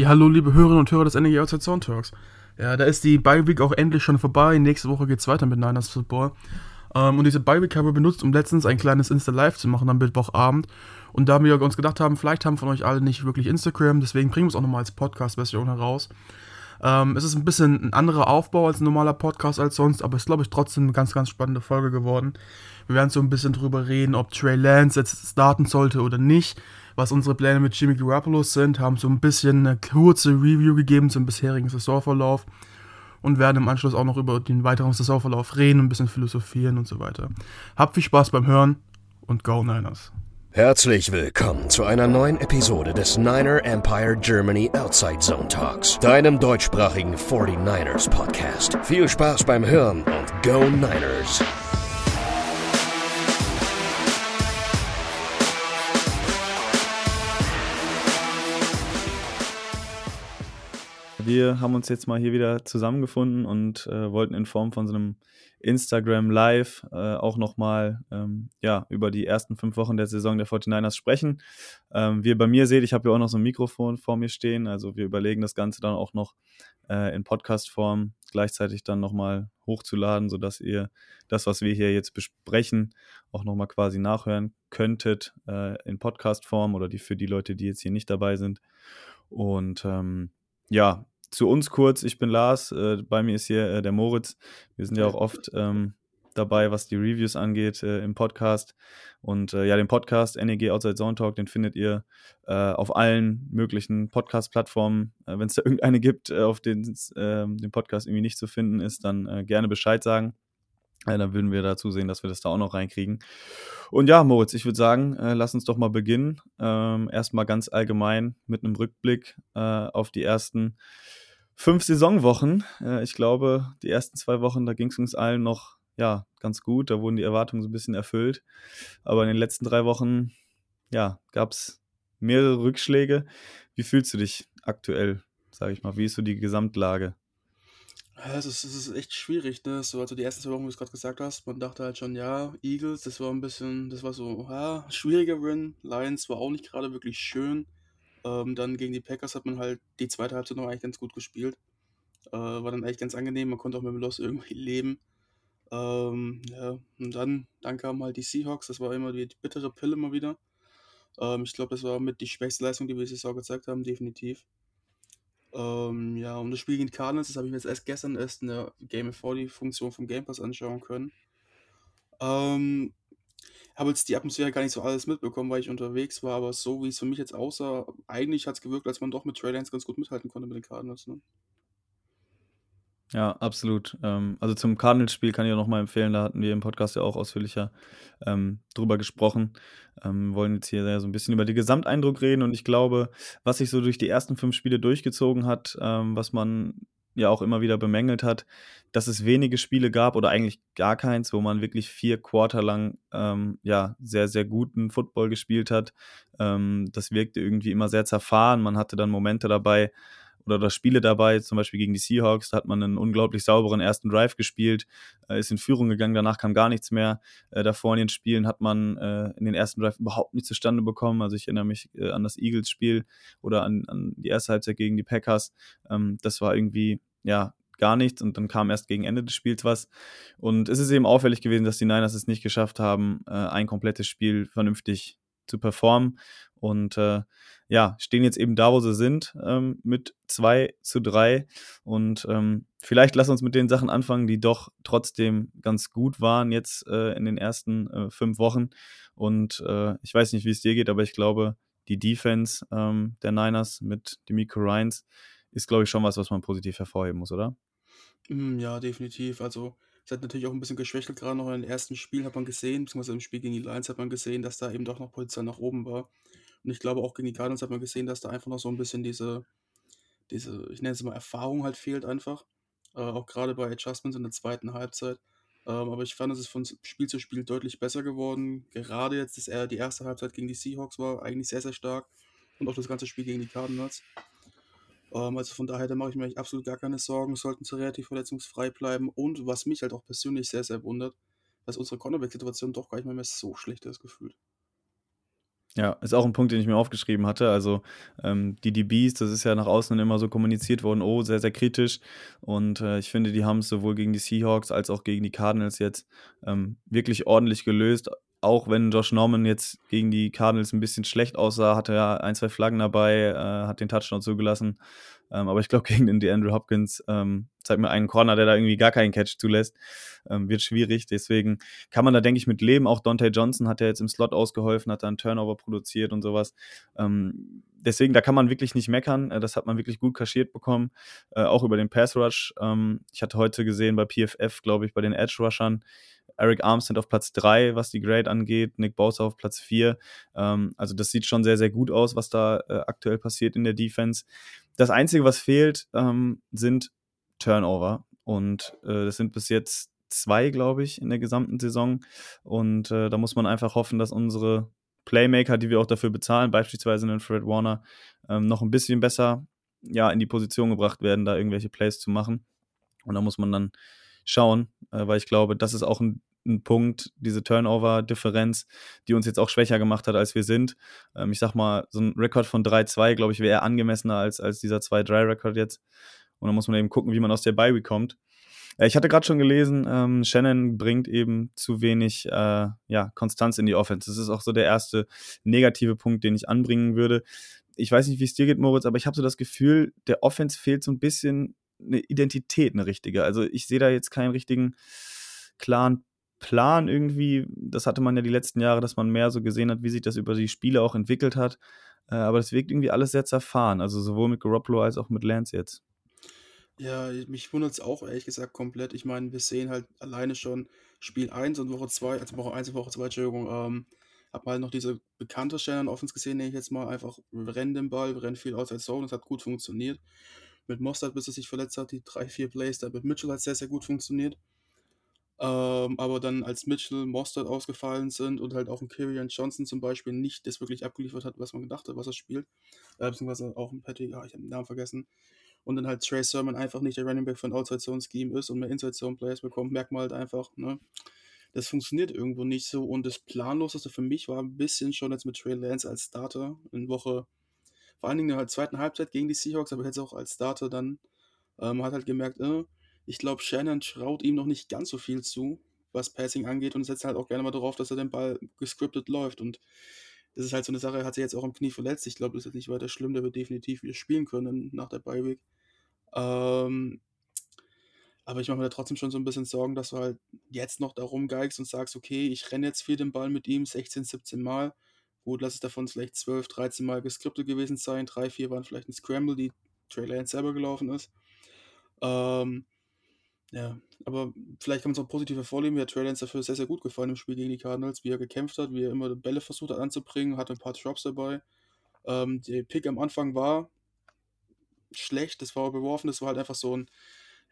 Ja, hallo liebe Hörerinnen und Hörer des NEG Outside Zone Talks. Ja, da ist die Bye Week auch endlich schon vorbei. Nächste Woche geht's weiter mit Niners Football. Ähm, und diese Bye Week haben wir benutzt, um letztens ein kleines Insta-Live zu machen am Mittwochabend. Und da wir uns gedacht haben, vielleicht haben von euch alle nicht wirklich Instagram, deswegen bringen wir es auch nochmal als Podcast-Version heraus. Ähm, es ist ein bisschen ein anderer Aufbau als ein normaler Podcast als sonst, aber es ist, glaube ich, trotzdem eine ganz, ganz spannende Folge geworden. Wir werden so ein bisschen drüber reden, ob Trey Lance jetzt starten sollte oder nicht was unsere Pläne mit Jimmy Garoppolo sind, haben so ein bisschen eine kurze Review gegeben zum bisherigen Saisonverlauf und werden im Anschluss auch noch über den weiteren Saisonverlauf reden, ein bisschen philosophieren und so weiter. Habt viel Spaß beim Hören und Go Niners! Herzlich willkommen zu einer neuen Episode des Niner Empire Germany Outside Zone Talks, deinem deutschsprachigen 49ers Podcast. Viel Spaß beim Hören und Go Niners! Wir haben uns jetzt mal hier wieder zusammengefunden und äh, wollten in Form von so einem Instagram Live äh, auch nochmal ähm, ja, über die ersten fünf Wochen der Saison der 49ers sprechen. Ähm, wie ihr bei mir seht, ich habe hier auch noch so ein Mikrofon vor mir stehen. Also wir überlegen das Ganze dann auch noch äh, in Podcast-Form gleichzeitig dann nochmal hochzuladen, sodass ihr das, was wir hier jetzt besprechen, auch nochmal quasi nachhören könntet äh, in Podcast-Form oder die für die Leute, die jetzt hier nicht dabei sind. Und ähm, ja, zu uns kurz, ich bin Lars, äh, bei mir ist hier äh, der Moritz. Wir sind ja auch oft ähm, dabei, was die Reviews angeht äh, im Podcast. Und äh, ja, den Podcast NEG Outside Zone Talk, den findet ihr äh, auf allen möglichen Podcast-Plattformen. Äh, Wenn es da irgendeine gibt, auf denen ähm, den Podcast irgendwie nicht zu finden ist, dann gerne Bescheid sagen. Dann würden wir da zusehen, dass wir das da auch noch reinkriegen. Und ja, Moritz, ich würde sagen, lass uns doch mal beginnen. Ähm, erstmal ganz allgemein mit einem Rückblick auf die ersten fünf Saisonwochen. Äh, ich glaube, die ersten zwei Wochen, da ging es uns allen noch ja, ganz gut. Da wurden die Erwartungen so ein bisschen erfüllt. Aber in den letzten drei Wochen, ja, gab es mehrere Rückschläge. Wie fühlst du dich aktuell, sage ich mal? Wie ist so die Gesamtlage? Es ist, es ist echt schwierig, ne? So, also die ersten zwei Wochen, wie du es gerade gesagt hast, man dachte halt schon, ja, Eagles, das war ein bisschen, das war so, ja, schwieriger Win. Lions war auch nicht gerade wirklich schön. Ähm, dann gegen die Packers hat man halt die zweite Halbzeit noch eigentlich ganz gut gespielt. Äh, war dann eigentlich ganz angenehm, man konnte auch mit dem Loss irgendwie leben. Ähm, ja, und dann, dann kamen halt die Seahawks, das war immer die, die bittere Pille mal wieder. Ähm, ich glaube, das war mit die schwächste Leistung, die wir dieses Jahr gezeigt haben, definitiv. Ähm, ja, und das Spiel gegen Cardinals, das habe ich mir jetzt erst gestern erst in der Game 4 die Funktion vom Game Pass anschauen können. Ähm, habe jetzt die Atmosphäre gar nicht so alles mitbekommen, weil ich unterwegs war, aber so wie es für mich jetzt aussah, eigentlich hat es gewirkt, als man doch mit Trey ganz gut mithalten konnte mit den Cardinals. Ne? Ja, absolut. Ähm, also zum Cardinals-Spiel kann ich auch nochmal empfehlen, da hatten wir im Podcast ja auch ausführlicher ähm, drüber gesprochen. Ähm, wollen jetzt hier so ein bisschen über den Gesamteindruck reden und ich glaube, was sich so durch die ersten fünf Spiele durchgezogen hat, ähm, was man ja auch immer wieder bemängelt hat, dass es wenige Spiele gab oder eigentlich gar keins, wo man wirklich vier Quarter lang ähm, ja sehr, sehr guten Football gespielt hat. Ähm, das wirkte irgendwie immer sehr zerfahren. Man hatte dann Momente dabei, oder, oder Spiele dabei, zum Beispiel gegen die Seahawks, da hat man einen unglaublich sauberen ersten Drive gespielt, äh, ist in Führung gegangen, danach kam gar nichts mehr. Äh, davor in den Spielen hat man äh, in den ersten Drive überhaupt nicht zustande bekommen. Also ich erinnere mich äh, an das Eagles-Spiel oder an, an die erste Halbzeit gegen die Packers. Ähm, das war irgendwie, ja, gar nichts und dann kam erst gegen Ende des Spiels was. Und es ist eben auffällig gewesen, dass die Niners es nicht geschafft haben, äh, ein komplettes Spiel vernünftig zu performen. Und äh, ja, stehen jetzt eben da, wo sie sind, ähm, mit 2 zu 3. Und ähm, vielleicht lass uns mit den Sachen anfangen, die doch trotzdem ganz gut waren jetzt äh, in den ersten äh, fünf Wochen. Und äh, ich weiß nicht, wie es dir geht, aber ich glaube, die Defense ähm, der Niners mit Demico Ryans ist, glaube ich, schon was, was man positiv hervorheben muss, oder? Mm, ja, definitiv. Also, es hat natürlich auch ein bisschen geschwächelt, gerade noch in den ersten Spielen hat man gesehen, beziehungsweise im Spiel gegen die Lions hat man gesehen, dass da eben doch noch Potenzial nach oben war. Und ich glaube, auch gegen die Cardinals hat man gesehen, dass da einfach noch so ein bisschen diese, diese, ich nenne es mal Erfahrung halt fehlt einfach. Äh, auch gerade bei Adjustments in der zweiten Halbzeit. Ähm, aber ich fand, es ist von Spiel zu Spiel deutlich besser geworden. Gerade jetzt ist er die erste Halbzeit gegen die Seahawks war eigentlich sehr, sehr stark. Und auch das ganze Spiel gegen die Cardinals. Ähm, also von daher, da mache ich mir absolut gar keine Sorgen. Sollten sie relativ verletzungsfrei bleiben. Und was mich halt auch persönlich sehr, sehr wundert, dass unsere Cornerback-Situation doch gar nicht mehr so schlecht ist gefühlt. Ja, ist auch ein Punkt, den ich mir aufgeschrieben hatte. Also, ähm, die DBs, das ist ja nach außen immer so kommuniziert worden: „Oh, sehr, sehr kritisch.“ Und, äh, ich finde, die haben es sowohl gegen die Seahawks als auch gegen die Cardinals jetzt, ähm, wirklich ordentlich gelöst. Auch wenn Josh Norman jetzt gegen die Cardinals ein bisschen schlecht aussah, hatte er ein, zwei Flaggen dabei, äh, hat den Touchdown zugelassen. Ähm, aber ich glaube, gegen den DeAndre Hopkins, ähm, zeig mir einen Corner, der da irgendwie gar keinen Catch zulässt, ähm, wird schwierig. Deswegen kann man da, denke ich, mit leben. Auch Dante Johnson hat ja jetzt im Slot ausgeholfen, hat da einen Turnover produziert und sowas. Ähm, deswegen, da kann man wirklich nicht meckern. Äh, das hat man wirklich gut kaschiert bekommen, äh, auch über den Pass Rush. Ähm, ich hatte heute gesehen bei PFF, glaube ich, bei den Edge Rushern, Eric Armstead auf Platz 3, was die Grade angeht, Nick Bosa auf Platz 4. Ähm, also das sieht schon sehr, sehr gut aus, was da äh, aktuell passiert in der Defense. Das Einzige, was fehlt, ähm, sind Turnover. Und äh, das sind bis jetzt zwei, glaube ich, in der gesamten Saison. Und äh, da muss man einfach hoffen, dass unsere Playmaker, die wir auch dafür bezahlen, beispielsweise einen Fred Warner, ähm, noch ein bisschen besser ja, in die Position gebracht werden, da irgendwelche Plays zu machen. Und da muss man dann schauen, äh, weil ich glaube, das ist auch ein ein Punkt, diese Turnover-Differenz, die uns jetzt auch schwächer gemacht hat, als wir sind. Ähm, ich sag mal, so ein Rekord von 3-2, glaube ich, wäre eher angemessener als, als dieser 2-3-Rekord jetzt. Und dann muss man eben gucken, wie man aus der Bye kommt. Äh, ich hatte gerade schon gelesen, ähm, Shannon bringt eben zu wenig äh, ja, Konstanz in die Offense. Das ist auch so der erste negative Punkt, den ich anbringen würde. Ich weiß nicht, wie es dir geht, Moritz, aber ich habe so das Gefühl, der Offense fehlt so ein bisschen eine Identität, eine richtige. Also ich sehe da jetzt keinen richtigen klaren Plan irgendwie, das hatte man ja die letzten Jahre, dass man mehr so gesehen hat, wie sich das über die Spiele auch entwickelt hat. Äh, aber das wirkt irgendwie alles sehr zerfahren, also sowohl mit Garoppolo als auch mit Lance jetzt. Ja, mich wundert es auch ehrlich gesagt komplett. Ich meine, wir sehen halt alleine schon Spiel 1 und Woche 2, also Woche 1 und Woche 2, Entschuldigung, ähm, hab halt noch diese bekannte Stelle Offense gesehen, nenne ich jetzt mal einfach, wir rennen den Ball, wir rennen viel Outside Zone, das hat gut funktioniert. Mit Mostert, bis er sich verletzt hat, die drei, vier Plays, da mit Mitchell hat sehr, sehr gut funktioniert. Ähm, aber dann als Mitchell, Mostert ausgefallen sind und halt auch ein Kyrian Johnson zum Beispiel nicht das wirklich abgeliefert hat, was man gedacht hat, was er spielt, äh, beziehungsweise auch ein Patty, ja, ich habe den Namen vergessen, und dann halt Trey Sermon einfach nicht der Running Back von Outside Zone Scheme ist und mehr Inside Zone Players bekommt, merkt man halt einfach, ne, das funktioniert irgendwo nicht so und das Planloseste für mich war ein bisschen schon jetzt mit Trey Lance als Starter in Woche, vor allen Dingen in der zweiten Halbzeit gegen die Seahawks, aber jetzt auch als Starter dann, äh, man hat halt gemerkt, äh, ich glaube, Shannon traut ihm noch nicht ganz so viel zu, was Passing angeht und setzt halt auch gerne mal darauf, dass er den Ball gescriptet läuft. Und das ist halt so eine Sache, er hat sich jetzt auch im Knie verletzt. Ich glaube, das ist jetzt nicht weiter schlimm, der wird definitiv wieder spielen können nach der Bye-Week. Ähm, aber ich mache mir da trotzdem schon so ein bisschen Sorgen, dass du halt jetzt noch darum geigst und sagst, okay, ich renne jetzt viel den Ball mit ihm, 16, 17 Mal. Gut, lass es davon vielleicht 12, 13 Mal gescriptet gewesen sein. Drei, vier waren vielleicht ein Scramble, die Trey Lance selber gelaufen ist. Ähm, ja, aber vielleicht kann man es auch positiv hervorheben. Mir hat Trey Lance dafür sehr, sehr gut gefallen im Spiel gegen die Cardinals, wie er gekämpft hat, wie er immer Bälle versucht hat anzubringen, hatte ein paar Drops dabei. Ähm, der Pick am Anfang war schlecht, das war beworfen, das war halt einfach so ein,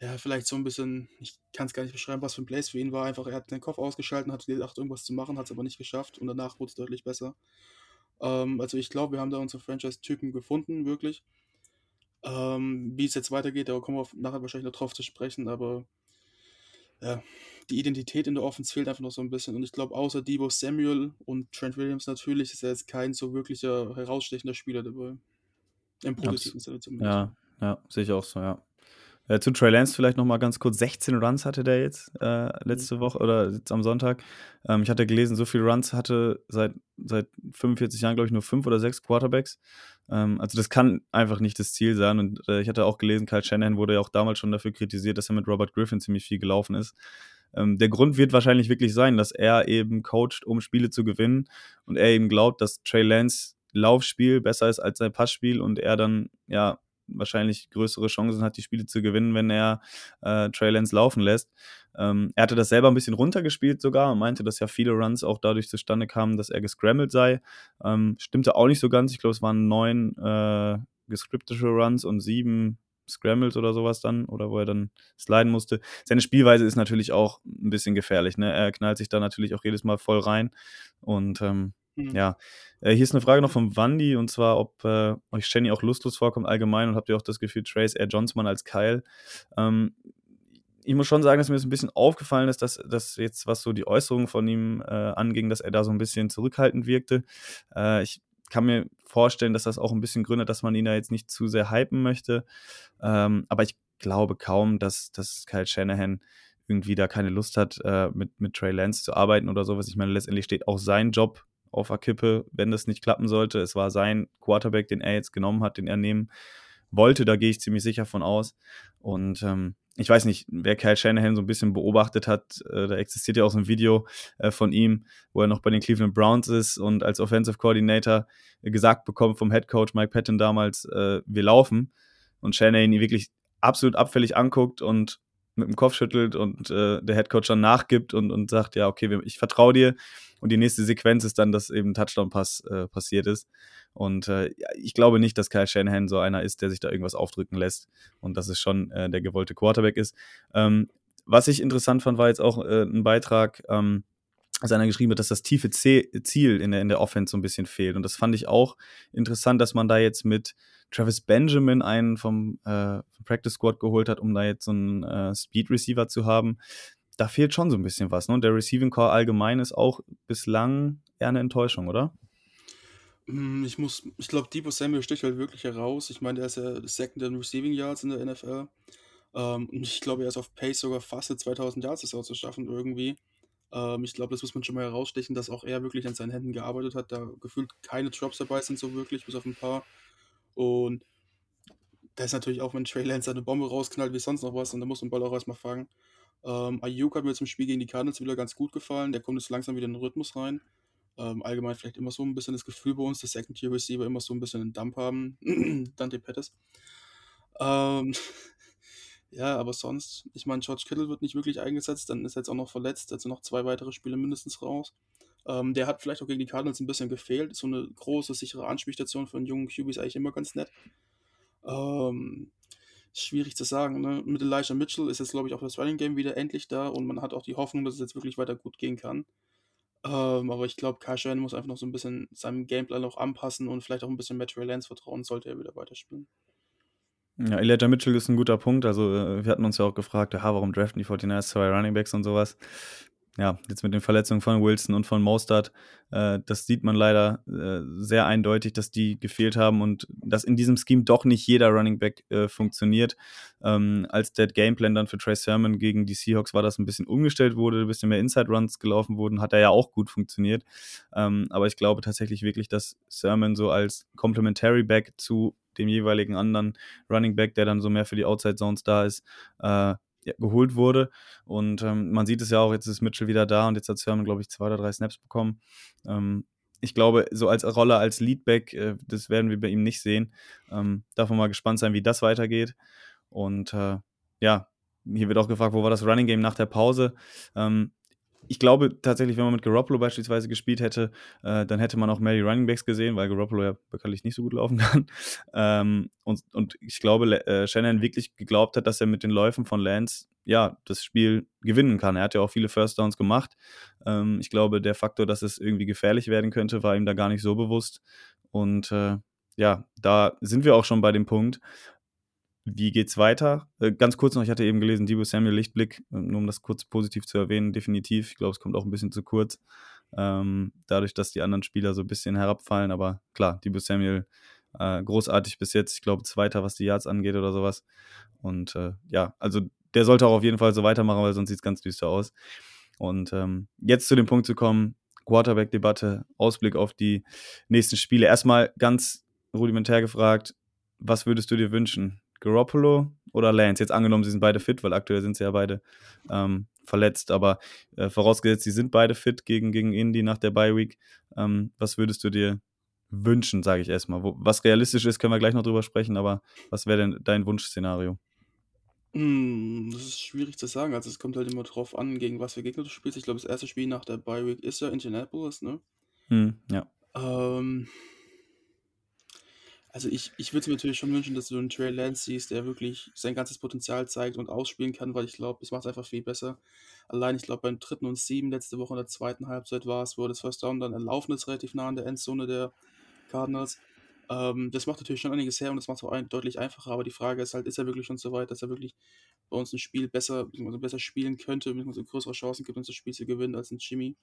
ja, vielleicht so ein bisschen, ich kann es gar nicht beschreiben, was für ein Place für ihn war. Einfach, er hat den Kopf ausgeschaltet, hat gedacht, irgendwas zu machen, hat es aber nicht geschafft und danach wurde es deutlich besser. Ähm, also ich glaube, wir haben da unsere Franchise-Typen gefunden, wirklich. Ähm, wie es jetzt weitergeht, da kommen wir nachher wahrscheinlich noch drauf zu sprechen, aber ja, die Identität in der Offense fehlt einfach noch so ein bisschen. Und ich glaube, außer Debo Samuel und Trent Williams natürlich ist er jetzt kein so wirklicher herausstechender Spieler dabei. Im positiven Sinne zumindest. Ja, ja, sehe ich auch so, ja. Äh, zu Trey Lance vielleicht noch mal ganz kurz. 16 Runs hatte der jetzt äh, letzte mhm. Woche oder jetzt am Sonntag. Ähm, ich hatte gelesen, so viele Runs hatte seit, seit 45 Jahren, glaube ich, nur fünf oder sechs Quarterbacks. Ähm, also das kann einfach nicht das Ziel sein. Und äh, ich hatte auch gelesen, Kyle Shanahan wurde ja auch damals schon dafür kritisiert, dass er mit Robert Griffin ziemlich viel gelaufen ist. Ähm, der Grund wird wahrscheinlich wirklich sein, dass er eben coacht, um Spiele zu gewinnen. Und er eben glaubt, dass Trey Lance Laufspiel besser ist als sein Passspiel und er dann ja wahrscheinlich größere Chancen hat, die Spiele zu gewinnen, wenn er äh, Trey Lance laufen lässt. Ähm, er hatte das selber ein bisschen runtergespielt sogar und meinte, dass ja viele Runs auch dadurch zustande kamen, dass er gescrambled sei. Ähm, stimmte auch nicht so ganz. Ich glaube, es waren neun äh, gescriptete Runs und sieben Scrambles oder sowas dann, oder wo er dann sliden musste. Seine Spielweise ist natürlich auch ein bisschen gefährlich. Ne? Er knallt sich da natürlich auch jedes Mal voll rein. Und ähm, Mhm. Ja, äh, hier ist eine Frage noch von Wandy und zwar, ob äh, euch Shenny auch lustlos vorkommt allgemein und habt ihr auch das Gefühl, Trace eher Johnsman als Kyle? Ähm, ich muss schon sagen, dass mir das ein bisschen aufgefallen ist, dass, dass jetzt, was so die Äußerungen von ihm äh, anging, dass er da so ein bisschen zurückhaltend wirkte. Äh, ich kann mir vorstellen, dass das auch ein bisschen gründet, dass man ihn da jetzt nicht zu sehr hypen möchte. Ähm, aber ich glaube kaum, dass, dass Kyle Shanahan irgendwie da keine Lust hat, äh, mit, mit Trey Lance zu arbeiten oder sowas. Ich meine, letztendlich steht auch sein Job auf der Kippe, wenn das nicht klappen sollte. Es war sein Quarterback, den er jetzt genommen hat, den er nehmen wollte. Da gehe ich ziemlich sicher von aus. Und ähm, ich weiß nicht, wer Kyle Shanahan so ein bisschen beobachtet hat, äh, da existiert ja auch so ein Video äh, von ihm, wo er noch bei den Cleveland Browns ist und als Offensive Coordinator gesagt bekommt vom Head Coach Mike Patton damals, äh, wir laufen. Und Shanahan ihn wirklich absolut abfällig anguckt und mit dem Kopf schüttelt und äh, der Head Coach dann nachgibt und, und sagt, ja, okay, ich vertraue dir. Und die nächste Sequenz ist dann, dass eben Touchdown-Pass äh, passiert ist. Und äh, ich glaube nicht, dass Kyle Shanahan so einer ist, der sich da irgendwas aufdrücken lässt und dass es schon äh, der gewollte Quarterback ist. Ähm, was ich interessant fand, war jetzt auch äh, ein Beitrag, ähm, als einer geschrieben hat, dass das tiefe Ziel in der, in der Offense so ein bisschen fehlt. Und das fand ich auch interessant, dass man da jetzt mit Travis Benjamin einen vom, äh, vom Practice Squad geholt hat, um da jetzt so einen äh, Speed Receiver zu haben. Da fehlt schon so ein bisschen was. Ne? Und der Receiving Core allgemein ist auch bislang eher eine Enttäuschung, oder? Hm, ich muss, ich glaube, Debo Samuel sticht halt wirklich heraus. Ich meine, der ist ja Second in Receiving Yards in der NFL. Ähm, ich glaube, er ist auf Pace sogar fast 2000 Yards das auch zu schaffen irgendwie. Ähm, ich glaube, das muss man schon mal herausstechen, dass auch er wirklich an seinen Händen gearbeitet hat. Da gefühlt keine Drops dabei sind so wirklich, bis auf ein paar. Und da ist natürlich auch, wenn Trey Lance eine Bombe rausknallt, wie sonst noch was, und da muss man Ball auch erstmal fangen. Ähm, Ayuk hat mir zum Spiel gegen die Cardinals wieder ganz gut gefallen. Der kommt jetzt langsam wieder in den Rhythmus rein. Ähm, allgemein vielleicht immer so ein bisschen das Gefühl bei uns, dass Second-Tier-Receiver immer so ein bisschen einen Dump haben. Dante Pettis. Ähm, ja, aber sonst, ich meine, George Kittle wird nicht wirklich eingesetzt, dann ist er jetzt auch noch verletzt, also noch zwei weitere Spiele mindestens raus. Ähm, der hat vielleicht auch gegen die Cardinals ein bisschen gefehlt. So eine große, sichere Anspielstation für einen jungen QB ist eigentlich immer ganz nett. Ähm, schwierig zu sagen. Ne? Mit Elijah Mitchell ist jetzt, glaube ich, auch das Running Game wieder endlich da und man hat auch die Hoffnung, dass es jetzt wirklich weiter gut gehen kann. Ähm, aber ich glaube, Kai Shanahan muss einfach noch so ein bisschen seinem Gameplan auch anpassen und vielleicht auch ein bisschen Matt Lance vertrauen, sollte er wieder weiterspielen. Ja, Elijah Mitchell ist ein guter Punkt. Also, äh, wir hatten uns ja auch gefragt, ja, warum draften die 49ers zwei Running Backs und sowas ja, jetzt mit den Verletzungen von Wilson und von Mostert, äh, das sieht man leider äh, sehr eindeutig, dass die gefehlt haben und dass in diesem Scheme doch nicht jeder Running Back äh, funktioniert. Ähm, als der Gameplan dann für Trey Sermon gegen die Seahawks war, das ein bisschen umgestellt wurde, ein bisschen mehr Inside Runs gelaufen wurden, hat er ja auch gut funktioniert. Ähm, aber ich glaube tatsächlich wirklich, dass Sermon so als Complementary Back zu dem jeweiligen anderen Running Back, der dann so mehr für die Outside Zones da ist, äh, geholt wurde. Und ähm, man sieht es ja auch, jetzt ist Mitchell wieder da und jetzt hat Sermon, glaube ich, zwei oder drei Snaps bekommen. Ähm, ich glaube, so als Rolle als Leadback, äh, das werden wir bei ihm nicht sehen. Ähm, darf man mal gespannt sein, wie das weitergeht. Und äh, ja, hier wird auch gefragt, wo war das Running Game nach der Pause? Ähm, ich glaube tatsächlich, wenn man mit Garoppolo beispielsweise gespielt hätte, äh, dann hätte man auch mehr die Running Backs gesehen, weil Garoppolo ja bekanntlich nicht so gut laufen kann. ähm, und, und ich glaube, äh, Shannon wirklich geglaubt hat, dass er mit den Läufen von Lance ja das Spiel gewinnen kann. Er hat ja auch viele First Downs gemacht. Ähm, ich glaube, der Faktor, dass es irgendwie gefährlich werden könnte, war ihm da gar nicht so bewusst. Und äh, ja, da sind wir auch schon bei dem Punkt, wie geht's weiter? Äh, ganz kurz noch, ich hatte eben gelesen, Debo Samuel Lichtblick, äh, nur um das kurz positiv zu erwähnen, definitiv. Ich glaube, es kommt auch ein bisschen zu kurz. Ähm, dadurch, dass die anderen Spieler so ein bisschen herabfallen, aber klar, Debo Samuel äh, großartig bis jetzt. Ich glaube, Zweiter, was die Yards angeht oder sowas. Und äh, ja, also der sollte auch auf jeden Fall so weitermachen, weil sonst sieht es ganz düster aus. Und ähm, jetzt zu dem Punkt zu kommen, Quarterback-Debatte, Ausblick auf die nächsten Spiele. Erstmal ganz rudimentär gefragt, was würdest du dir wünschen? Garoppolo oder Lance? Jetzt angenommen, sie sind beide fit, weil aktuell sind sie ja beide ähm, verletzt, aber äh, vorausgesetzt, sie sind beide fit gegen, gegen Indy nach der Bye Week. Ähm, was würdest du dir wünschen, sage ich erstmal? Wo, was realistisch ist, können wir gleich noch drüber sprechen, aber was wäre denn dein Wunschszenario? Hm, das ist schwierig zu sagen. Also, es kommt halt immer drauf an, gegen was für Gegner du spielst. Ich glaube, das erste Spiel nach der Bye Week ist ja Indianapolis, ne? Hm, ja. Ähm, also ich, ich würde mir natürlich schon wünschen, dass du einen Trey Lance siehst, der wirklich sein ganzes Potenzial zeigt und ausspielen kann, weil ich glaube, das macht es einfach viel besser. Allein, ich glaube, beim dritten und sieben letzte Woche in der zweiten Halbzeit war es, wo das First Down dann erlaufen ist, relativ nah an der Endzone der Cardinals. Ähm, das macht natürlich schon einiges her und das macht es auch ein deutlich einfacher, aber die Frage ist halt, ist er wirklich schon so weit, dass er wirklich bei uns ein Spiel besser besser spielen könnte, beziehungsweise größere Chancen gibt, uns das Spiel zu gewinnen als 'n Jimmy?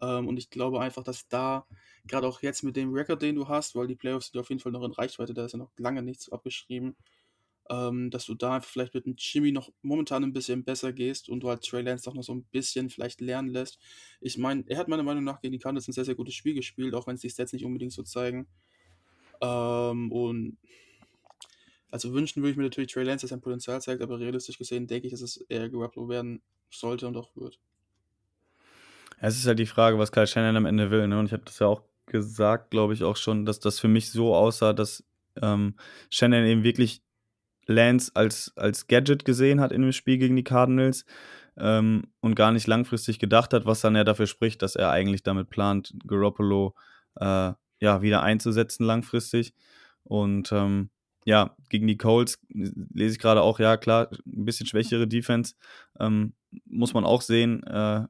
Ähm, und ich glaube einfach, dass da gerade auch jetzt mit dem Rekord, den du hast, weil die Playoffs sind ja auf jeden Fall noch in Reichweite, da ist ja noch lange nichts abgeschrieben, ähm, dass du da vielleicht mit 'm Jimmy noch momentan ein bisschen besser gehst und du halt Trey Lance doch noch so ein bisschen vielleicht lernen lässt. Ich meine, er hat meiner Meinung nach gegen die Cardinals 'n sehr, sehr gutes Spiel gespielt, auch wenn es die Stats nicht unbedingt so zeigen. Ähm, und also wünschen würde ich mir natürlich Trey Lance, dass er sein Potenzial zeigt, aber realistisch gesehen denke ich, dass es eher Garoppolo werden sollte und auch wird. Es ist halt die Frage, was Kyle Shanahan am Ende will, ne? Und ich habe das ja auch gesagt, glaube ich, auch schon, dass das für mich so aussah, dass ähm, Shanahan eben wirklich Lance als, als Gadget gesehen hat in dem Spiel gegen die Cardinals ähm, und gar nicht langfristig gedacht hat, was dann ja dafür spricht, dass er eigentlich damit plant, Garoppolo äh, ja, wieder einzusetzen langfristig. Und ähm, ja, gegen die Colts lese ich gerade auch, ja klar, ein bisschen schwächere Defense. Ähm, muss man auch sehen, äh,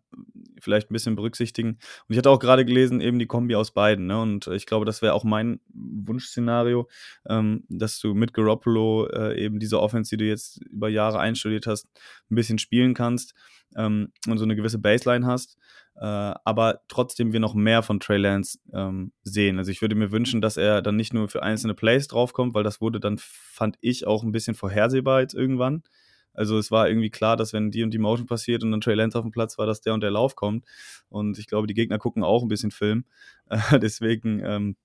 vielleicht ein bisschen berücksichtigen. Und ich hatte auch gerade gelesen, eben die Kombi aus beiden. Ne? Und ich glaube, das wäre auch mein Wunschszenario, ähm, dass du mit Garoppolo äh, eben diese Offense, die du jetzt über Jahre einstudiert hast, ein bisschen spielen kannst ähm, und so eine gewisse Baseline hast. Äh, aber trotzdem wir noch mehr von Trey Lance ähm, sehen. Also ich würde mir wünschen, dass er dann nicht nur für einzelne Plays draufkommt, weil das wurde dann, fand ich, auch ein bisschen vorhersehbar jetzt irgendwann. Also es war irgendwie klar, dass wenn die und die Motion passiert und dann Trey Lance auf dem Platz war, dass der und der Lauf kommt. Und ich glaube, die Gegner gucken auch ein bisschen Film. Äh, deswegen ähm,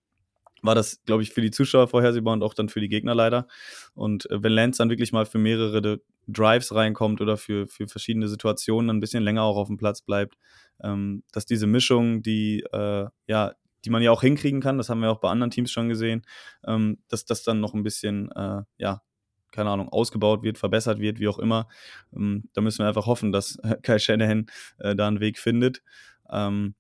war das, glaube ich, für die Zuschauer vorhersehbar und auch dann für die Gegner leider. Und äh, wenn Lance dann wirklich mal für mehrere Drives reinkommt oder für, für verschiedene Situationen ein bisschen länger auch auf dem Platz bleibt, ähm, dass diese Mischung, die äh, ja, die man ja auch hinkriegen kann, das haben wir auch bei anderen Teams schon gesehen, ähm, dass das dann noch ein bisschen, äh, ja, keine Ahnung, ausgebaut wird, verbessert wird, wie auch immer. Ähm, da müssen wir einfach hoffen, dass Kai Shanahan äh, da einen Weg findet. Ähm,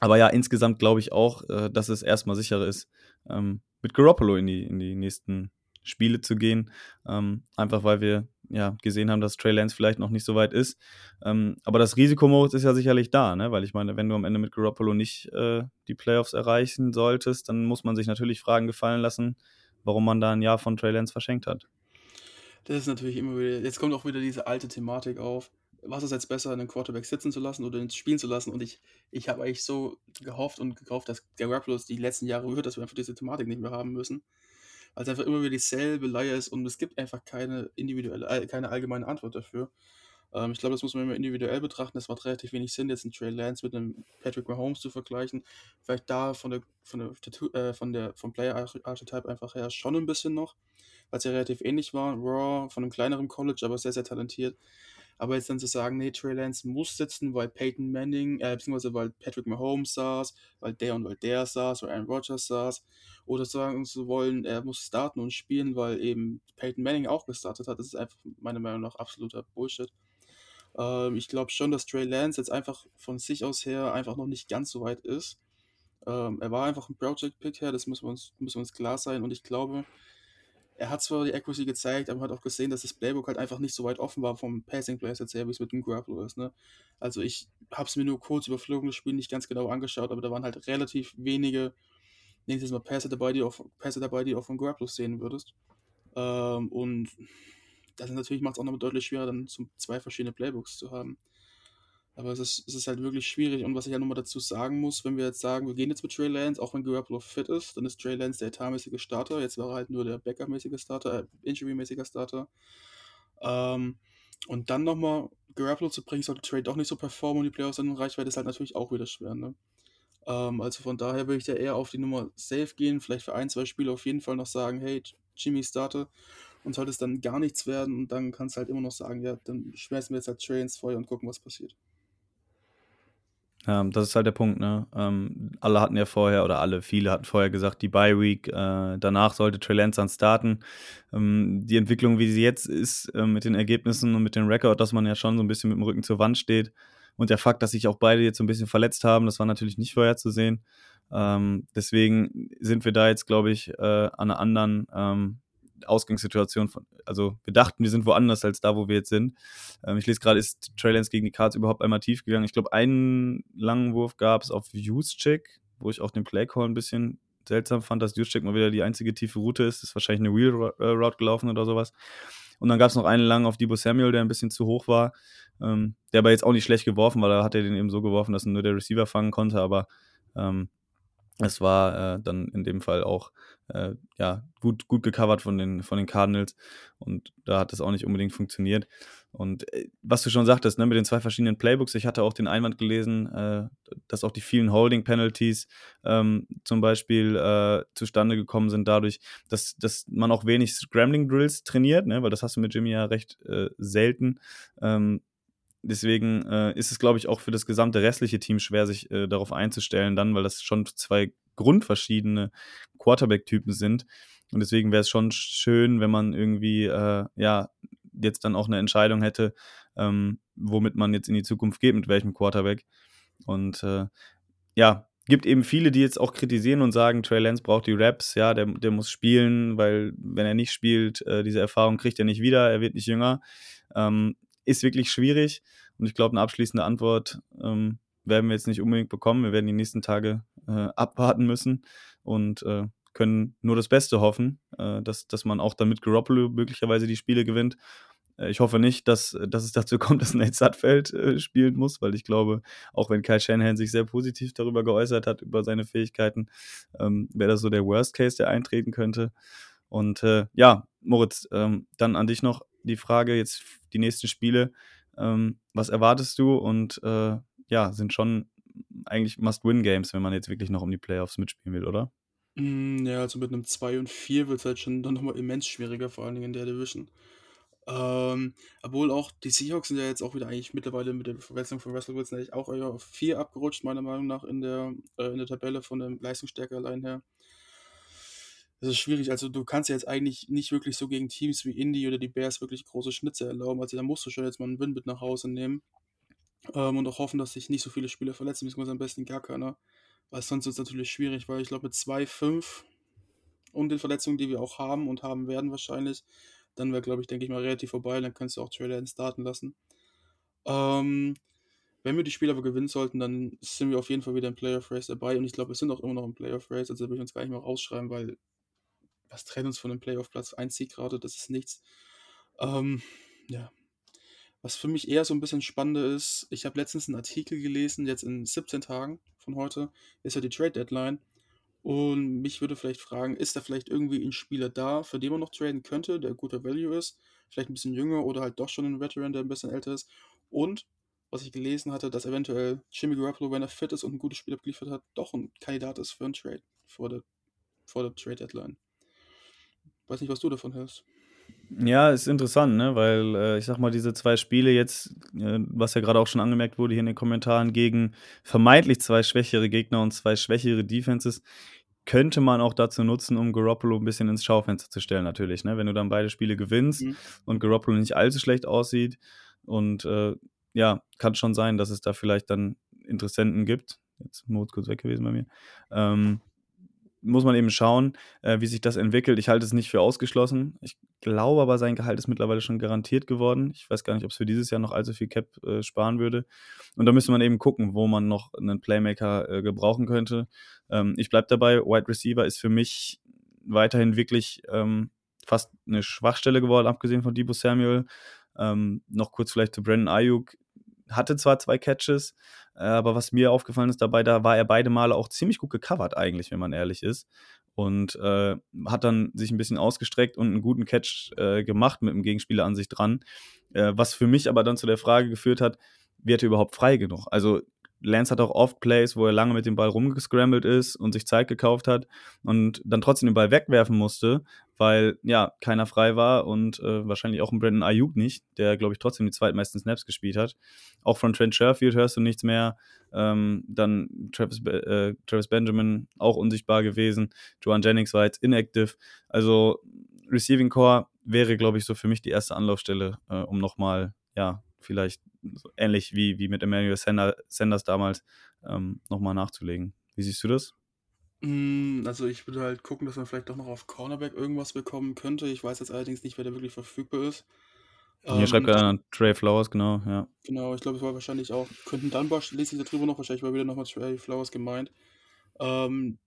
aber ja, insgesamt glaube ich auch, äh, dass es erstmal sicherer ist, ähm, mit Garoppolo in die, in die nächsten Spiele zu gehen. Ähm, einfach weil wir ja gesehen haben, dass Trey Lance vielleicht noch nicht so weit ist. Ähm, aber das Risikomodus ist ja sicherlich da, ne? weil ich meine, wenn du am Ende mit Garoppolo nicht äh, die Playoffs erreichen solltest, dann muss man sich natürlich Fragen gefallen lassen, warum man da ein Jahr von Trey Lance verschenkt hat. Das ist natürlich immer wieder, jetzt kommt auch wieder diese alte Thematik auf was ist jetzt besser, einen Quarterback sitzen zu lassen oder ihn spielen zu lassen? Und ich, ich habe eigentlich so gehofft und gekauft, dass Garoppolo es die letzten Jahre wird, dass wir einfach diese Thematik nicht mehr haben müssen. Weil es einfach immer wieder dieselbe Leier ist und es gibt einfach keine individuelle, keine allgemeine Antwort dafür. Ähm, ich glaube, das muss man immer individuell betrachten. Es macht relativ wenig Sinn, jetzt einen Trey Lance mit einem Patrick Mahomes zu vergleichen. Vielleicht da von der, von der, äh, von der, vom Player-Archetype einfach her schon ein bisschen noch, weil es ja relativ ähnlich war. Raw von einem kleineren College, aber sehr, sehr talentiert. Aber jetzt dann zu sagen, nee, Trey Lance muss sitzen, weil Peyton Manning, äh, beziehungsweise weil Patrick Mahomes saß, weil der und weil der saß, weil Aaron Rodgers saß, oder sagen zu wollen, er muss starten und spielen, weil eben Peyton Manning auch gestartet hat, das ist einfach meiner Meinung nach absoluter Bullshit. Ähm, ich glaube schon, dass Trey Lance jetzt einfach von sich aus her einfach noch nicht ganz so weit ist. Ähm, er war einfach ein Project-Pick her, das müssen wir, uns, müssen wir uns klar sein und ich glaube, er hat zwar die Accuracy gezeigt, aber man hat auch gesehen, dass das Playbook halt einfach nicht so weit offen war vom Passing jetzt her, wie es mit dem Grappler ist. Ne? Also ich habe es mir nur kurz überflogen, das Spiel nicht ganz genau angeschaut, aber da waren halt relativ wenige, jetzt mal Pässe dabei, die auf Pässe dabei, die auch von Grappler sehen würdest. Ähm, und das natürlich macht es auch noch deutlich schwerer, dann zum, zwei verschiedene Playbooks zu haben. Aber es ist, es ist halt wirklich schwierig. Und was ich ja nochmal dazu sagen muss, wenn wir jetzt sagen, wir gehen jetzt mit Trey Lance, auch wenn Garoppolo fit ist, dann ist Trey Lance der etatmäßige Starter. Jetzt war er halt nur der Backup-mäßige Starter, äh, Injury-mäßiger Starter. Ähm, und dann nochmal Garoppolo zu bringen, sollte Trey doch nicht so performen und die Playoffs in Reichweite ist halt natürlich auch wieder schwer. Ne? Ähm, also von daher würde ich da eher auf die Nummer safe gehen, vielleicht für ein, zwei Spiele auf jeden Fall noch sagen, hey, Jimmy starte und sollte es dann gar nichts werden und dann kannst du halt immer noch sagen, ja, dann schmeißen wir jetzt halt Trey ins Feuer und gucken, was passiert. Ja, das ist halt der Punkt, ne? Ähm, alle hatten ja vorher, oder alle, viele hatten vorher gesagt, die Bye Week, äh, danach sollte Trey Lance dann starten. Ähm, die Entwicklung, wie sie jetzt ist, äh, mit den Ergebnissen und mit dem Rekord, dass man ja schon so ein bisschen mit dem Rücken zur Wand steht. Und der Fakt, dass sich auch beide jetzt so ein bisschen verletzt haben, das war natürlich nicht vorherzusehen. Ähm, deswegen sind wir da jetzt, glaube ich, äh, an einer anderen ähm, Ausgangssituation von, also wir dachten, wir sind woanders als da, wo wir jetzt sind. Ähm, ich lese gerade, ist Trey Lance gegen die Cards überhaupt einmal tief gegangen? Ich glaube, einen langen Wurf gab es auf Juszczyk, wo ich auch den Playcall ein bisschen seltsam fand, dass Juszczyk mal wieder die einzige tiefe Route ist. Ist wahrscheinlich eine Wheel Route gelaufen oder sowas. Und dann gab es noch einen lang auf Debo Samuel, der ein bisschen zu hoch war. Ähm, der aber jetzt auch nicht schlecht geworfen, weil er hat er den eben so geworfen, dass nur der Receiver fangen konnte. Aber ähm, es war äh, dann in dem Fall auch äh, ja, gut, gut gecovert von den, von den Cardinals und da hat das auch nicht unbedingt funktioniert. Und äh, was du schon sagtest, ne, mit den zwei verschiedenen Playbooks, ich hatte auch den Einwand gelesen, äh, dass auch die vielen Holding-Penalties ähm, zum Beispiel äh, zustande gekommen sind, dadurch, dass, dass man auch wenig Scrambling-Drills trainiert, ne, weil das hast du mit Jimmy ja recht äh, selten. Ähm, Deswegen äh, ist es, glaube ich, auch für das gesamte restliche Team schwer, sich äh, darauf einzustellen, dann, weil das schon zwei grundverschiedene Quarterback-Typen sind. Und deswegen wäre es schon schön, wenn man irgendwie, äh, ja, jetzt dann auch eine Entscheidung hätte, ähm, womit man jetzt in die Zukunft geht, mit welchem Quarterback. Und äh, ja, gibt eben viele, die jetzt auch kritisieren und sagen, Trey Lance braucht die Raps, ja, der, der muss spielen, weil wenn er nicht spielt, äh, diese Erfahrung kriegt er nicht wieder, er wird nicht jünger. Ähm, ist wirklich schwierig. Und ich glaube, eine abschließende Antwort ähm, werden wir jetzt nicht unbedingt bekommen. Wir werden die nächsten Tage äh, abwarten müssen und äh, können nur das Beste hoffen, äh, dass, dass man auch dann mit Garoppolo möglicherweise die Spiele gewinnt. Äh, ich hoffe nicht, dass, dass es dazu kommt, dass Nate Sudfeld äh, spielen muss, weil ich glaube, auch wenn Kyle Shanahan sich sehr positiv darüber geäußert hat, über seine Fähigkeiten, ähm, wäre das so der Worst Case, der eintreten könnte. Und äh, ja, Moritz, ähm, dann an dich noch die Frage, jetzt die nächsten Spiele, ähm, was erwartest du? Und äh, ja, sind schon eigentlich Must-Win-Games, wenn man jetzt wirklich noch um die Playoffs mitspielen will, oder? Mm, ja, also mit einem 2 und 4 wird es halt schon dann nochmal immens schwieriger, vor allen Dingen in der Division. Ähm, obwohl auch die Seahawks sind ja jetzt auch wieder eigentlich mittlerweile mit der Verwechslung von Russell Wilson eigentlich auch auf 4 abgerutscht, meiner Meinung nach, in der, äh, in der Tabelle von der Leistungsstärke allein her. Das ist schwierig. Also du kannst ja jetzt eigentlich nicht wirklich so gegen Teams wie Indy oder die Bears wirklich große Schnitze erlauben. Also da musst du schon jetzt mal einen Win mit nach Hause nehmen. Ähm, und auch hoffen, dass sich nicht so viele Spieler verletzen, beziehungsweise am besten gar keiner. Weil sonst ist es natürlich schwierig, weil ich glaube mit 2-5 und den Verletzungen, die wir auch haben und haben werden wahrscheinlich, dann wäre, glaube ich, denke ich mal, relativ vorbei. Dann kannst du auch Trailer starten lassen. Ähm, wenn wir die Spiele aber gewinnen sollten, dann sind wir auf jeden Fall wieder im Playoff Race dabei. Und ich glaube, wir sind auch immer noch im Playoff Race. Also will ich uns gar nicht mehr rausschreiben, weil was trennt uns von dem Playoff-Platz 1 Sieg gerade? Das ist nichts. Ähm, ja. Was für mich eher so ein bisschen spannender ist, ich habe letztens einen Artikel gelesen, jetzt in 17 Tagen von heute, ist ja die Trade Deadline. Und mich würde vielleicht fragen, ist da vielleicht irgendwie ein Spieler da, für den man noch traden könnte, der guter Value ist, vielleicht ein bisschen jünger oder halt doch schon ein Veteran, der ein bisschen älter ist. Und was ich gelesen hatte, dass eventuell Jimmy Garoppolo, wenn er fit ist und ein gutes Spiel abgeliefert hat, doch ein Kandidat ist für einen Trade vor der, vor der Trade Deadline. Weiß nicht, was du davon hältst. Ja, ist interessant, ne? weil äh, ich sag mal, diese zwei Spiele jetzt, äh, was ja gerade auch schon angemerkt wurde hier in den Kommentaren, gegen vermeintlich zwei schwächere Gegner und zwei schwächere Defenses, könnte man auch dazu nutzen, um Garoppolo ein bisschen ins Schaufenster zu stellen, natürlich. Ne? Wenn du dann beide Spiele gewinnst mhm. und Garoppolo nicht allzu schlecht aussieht und äh, ja, kann schon sein, dass es da vielleicht dann Interessenten gibt. Jetzt Mut kurz weg gewesen bei mir. Ähm, muss man eben schauen, äh, wie sich das entwickelt. Ich halte es nicht für ausgeschlossen. Ich glaube aber, sein Gehalt ist mittlerweile schon garantiert geworden. Ich weiß gar nicht, ob es für dieses Jahr noch allzu viel Cap äh, sparen würde. Und da müsste man eben gucken, wo man noch einen Playmaker äh, gebrauchen könnte. Ähm, ich bleibe dabei, Wide Receiver ist für mich weiterhin wirklich ähm, fast eine Schwachstelle geworden, abgesehen von Debo Samuel. Ähm, noch kurz vielleicht zu Brandon Ayuk hatte zwar zwei Catches, äh, aber was mir aufgefallen ist dabei, da war er beide Male auch ziemlich gut gecovert eigentlich, wenn man ehrlich ist. Und äh, hat dann sich ein bisschen ausgestreckt und einen guten Catch äh, gemacht mit dem Gegenspieler an sich dran. Äh, was für mich aber dann zu der Frage geführt hat, wird er überhaupt frei genug? Also Lance hat auch oft Plays, wo er lange mit dem Ball rumgescrambled ist und sich Zeit gekauft hat und dann trotzdem den Ball wegwerfen musste, weil ja keiner frei war und äh, wahrscheinlich auch ein Brandon Ayuk nicht, der glaube ich trotzdem die zweitmeisten Snaps gespielt hat. Auch von Trent Sherfield hörst du nichts mehr. Ähm, dann Travis, äh, Travis Benjamin auch unsichtbar gewesen. Joan Jennings war jetzt inactive. Also Receiving Core wäre glaube ich so für mich die erste Anlaufstelle, äh, um nochmal ja vielleicht ähnlich wie, wie mit Emmanuel Sanders damals ähm, nochmal nachzulegen. Wie siehst du das? Mm, also ich würde halt gucken, dass man vielleicht doch noch auf Cornerback irgendwas bekommen könnte. Ich weiß jetzt allerdings nicht, wer da wirklich verfügbar ist. Hier ähm, schreibt gerade Trey Flowers, genau, ja. Genau, ich glaube, es war wahrscheinlich auch, könnten Dunbar, lese ich darüber noch, wahrscheinlich war wieder nochmal Trey Flowers gemeint. Ähm,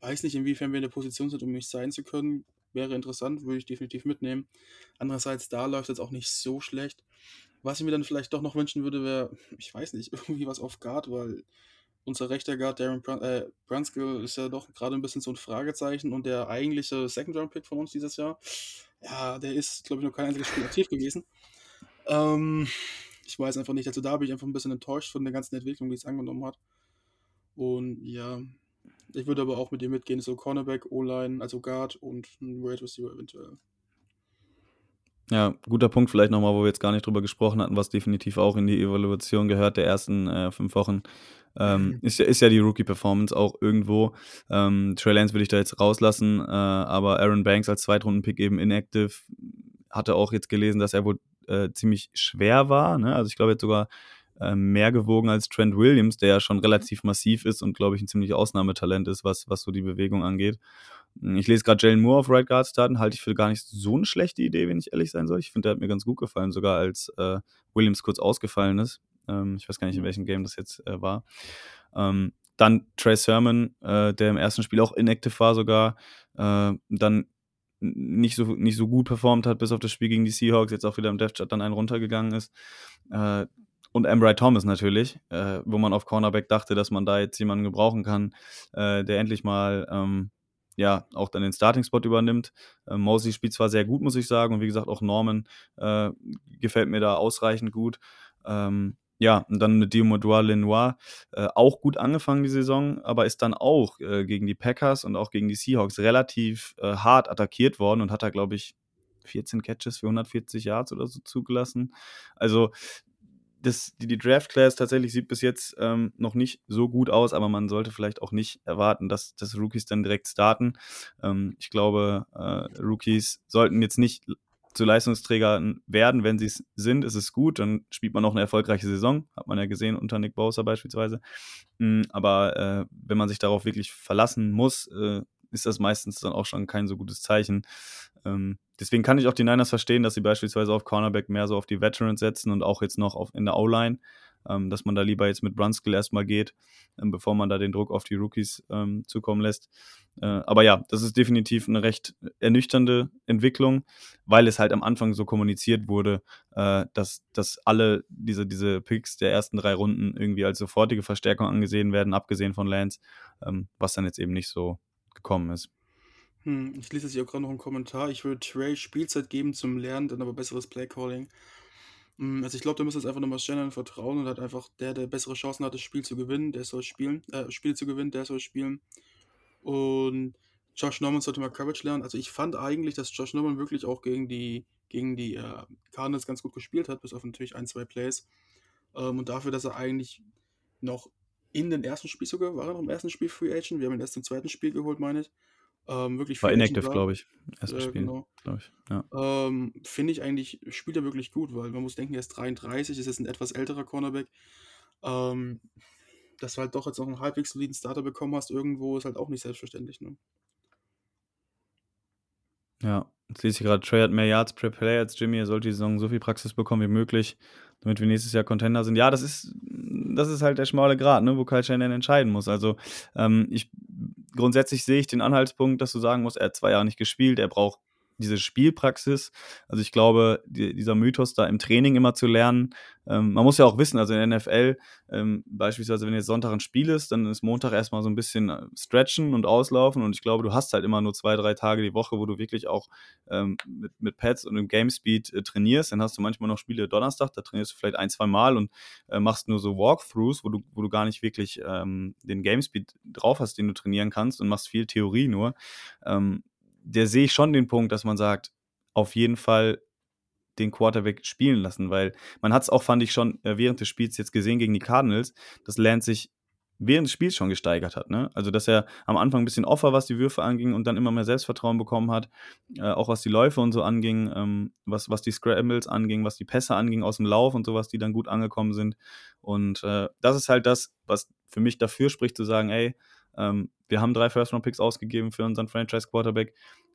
weiß nicht, inwiefern wir in der Position sind, um mich sein zu können. Wäre interessant, würde ich definitiv mitnehmen. Andererseits, da läuft es jetzt auch nicht so schlecht. Was ich mir dann vielleicht doch noch wünschen würde, wäre, ich weiß nicht, irgendwie was auf Guard, weil unser rechter Guard Darren Brun äh, Brunskill ist ja doch gerade ein bisschen so ein Fragezeichen und der eigentliche Second-Round-Pick von uns dieses Jahr, ja, der ist, glaube ich, noch kein einziges Spiel aktiv gewesen. Ähm, ich weiß einfach nicht, also da bin ich einfach ein bisschen enttäuscht von der ganzen Entwicklung, die es angenommen hat. Und ja, ich würde aber auch mit dir mitgehen, so Cornerback, O-Line, also Guard und ein Wide Receiver eventuell. Ja, guter Punkt vielleicht nochmal, wo wir jetzt gar nicht drüber gesprochen hatten, was definitiv auch in die Evaluation gehört der ersten äh, fünf Wochen. Ähm, mhm. ist, ja, ist ja die Rookie-Performance auch irgendwo. Ähm, Trey Lance will ich da jetzt rauslassen, äh, aber Aaron Banks als Zweitrunden-Pick eben inactive hatte auch jetzt gelesen, dass er wohl äh, ziemlich schwer war. Ne? Also ich glaube jetzt sogar äh, mehr gewogen als Trent Williams, der ja schon relativ massiv ist und glaube ich ein ziemlich Ausnahmetalent ist, was, was so die Bewegung angeht. Ich lese gerade Jalen Moore auf Right Guard starten, halte ich für gar nicht so eine schlechte Idee, wenn ich ehrlich sein soll. Ich finde, der hat mir ganz gut gefallen, sogar als äh, Williams kurz ausgefallen ist. Ähm, ich weiß gar nicht, in welchem Game das jetzt äh, war. Ähm, dann Trey Sermon, äh, der im ersten Spiel auch inactive war sogar. Äh, dann nicht so, nicht so gut performt hat, bis auf das Spiel gegen die Seahawks, jetzt auch wieder im Death Chat dann einen runtergegangen ist. Äh, und Embry Thomas natürlich, äh, wo man auf Cornerback dachte, dass man da jetzt jemanden gebrauchen kann, äh, der endlich mal ähm, ja auch dann den Starting-Spot übernimmt. Äh, Mosley spielt zwar sehr gut, muss ich sagen, und wie gesagt, auch Norman äh, gefällt mir da ausreichend gut. Ähm, ja, und dann mit Diomodouar Lenoir äh, auch gut angefangen die Saison, aber ist dann auch äh, gegen die Packers und auch gegen die Seahawks relativ äh, hart attackiert worden und hat da, glaube ich, 14 Catches für 140 Yards oder so zugelassen. Also das, die, die Draft Class tatsächlich sieht bis jetzt ähm, noch nicht so gut aus, aber man sollte vielleicht auch nicht erwarten, dass, dass Rookies dann direkt starten. Ähm, ich glaube, äh, Rookies sollten jetzt nicht zu Leistungsträgern werden, wenn sie es sind, ist es gut, dann spielt man noch eine erfolgreiche Saison, hat man ja gesehen unter Nick Bowser beispielsweise. Mm, aber äh, wenn man sich darauf wirklich verlassen muss, äh, ist das meistens dann auch schon kein so gutes Zeichen. Ähm, deswegen kann ich auch die Niners verstehen, dass sie beispielsweise auf Cornerback mehr so auf die Veterans setzen und auch jetzt noch auf, in der O-Line ähm, dass man da lieber jetzt mit Brunskill erstmal geht, ähm, bevor man da den Druck auf die Rookies ähm, zukommen lässt. Äh, aber ja, das ist definitiv eine recht ernüchternde Entwicklung, weil es halt am Anfang so kommuniziert wurde, äh, dass, dass alle diese, diese Picks der ersten drei Runden irgendwie als sofortige Verstärkung angesehen werden, abgesehen von Lance, ähm, was dann jetzt eben nicht so gekommen ist. Hm, ich lese jetzt hier auch gerade noch einen Kommentar. Ich würde Trey Spielzeit geben zum Lernen, dann aber besseres Playcalling. Hm, also ich glaube, da muss jetzt einfach nochmal Shannon vertrauen und hat einfach der, der bessere Chancen hat, das Spiel zu gewinnen, der soll spielen, äh, Spiel zu gewinnen, der soll spielen. Und Josh Norman sollte mal Coverage lernen. Also ich fand eigentlich, dass Josh Norman wirklich auch gegen die, gegen die äh, Cardinals ganz gut gespielt hat, bis auf natürlich ein, zwei Plays. Ähm, und dafür, dass er eigentlich noch in den ersten Spiel sogar, war er noch im ersten Spiel Free Agent, wir haben ihn erst im zweiten Spiel geholt, meine ich. Ähm, wirklich War inactive, glaube ich. Erstes äh, Spiel, genau. glaube ich. Ja. Ähm, Finde ich eigentlich, spielt er wirklich gut, weil man muss denken, er ist 33, ist jetzt ein etwas älterer Cornerback. Ähm, dass du halt doch jetzt noch einen halbwegs soliden Starter bekommen hast, irgendwo ist halt auch nicht selbstverständlich. Ne? Ja, jetzt sehe ich gerade, Trey hat mehr Yards per Play als Jimmy. Er sollte die Saison so viel Praxis bekommen wie möglich, damit wir nächstes Jahr Contender sind. Ja, das ist, das ist halt der schmale Grad, ne, wo Kyle Shannon entscheiden muss. Also, ähm, ich grundsätzlich sehe ich den Anhaltspunkt, dass du sagen musst, er hat zwei Jahre nicht gespielt, er braucht diese Spielpraxis. Also ich glaube, die, dieser Mythos da im Training immer zu lernen. Ähm, man muss ja auch wissen, also in der NFL, ähm, beispielsweise wenn jetzt Sonntag ein Spiel ist, dann ist Montag erstmal so ein bisschen äh, stretchen und auslaufen. Und ich glaube, du hast halt immer nur zwei, drei Tage die Woche, wo du wirklich auch ähm, mit, mit Pads und im Gamespeed äh, trainierst. Dann hast du manchmal noch Spiele Donnerstag, da trainierst du vielleicht ein, zwei Mal und äh, machst nur so Walkthroughs, wo du, wo du gar nicht wirklich ähm, den Gamespeed drauf hast, den du trainieren kannst und machst viel Theorie nur. Der sehe ich schon den Punkt, dass man sagt, auf jeden Fall den Quarterback spielen lassen, weil man hat es auch, fand ich schon, äh, während des Spiels jetzt gesehen gegen die Cardinals, dass Lance sich während des Spiels schon gesteigert hat. Ne? Also, dass er am Anfang ein bisschen offer, was die Würfe anging und dann immer mehr Selbstvertrauen bekommen hat, äh, auch was die Läufe und so anging, ähm, was, was die Scrambles anging, was die Pässe anging aus dem Lauf und sowas, die dann gut angekommen sind. Und äh, das ist halt das, was für mich dafür spricht, zu sagen, ey, ähm, wir haben drei First-Round-Picks ausgegeben für unseren Franchise-Quarterback.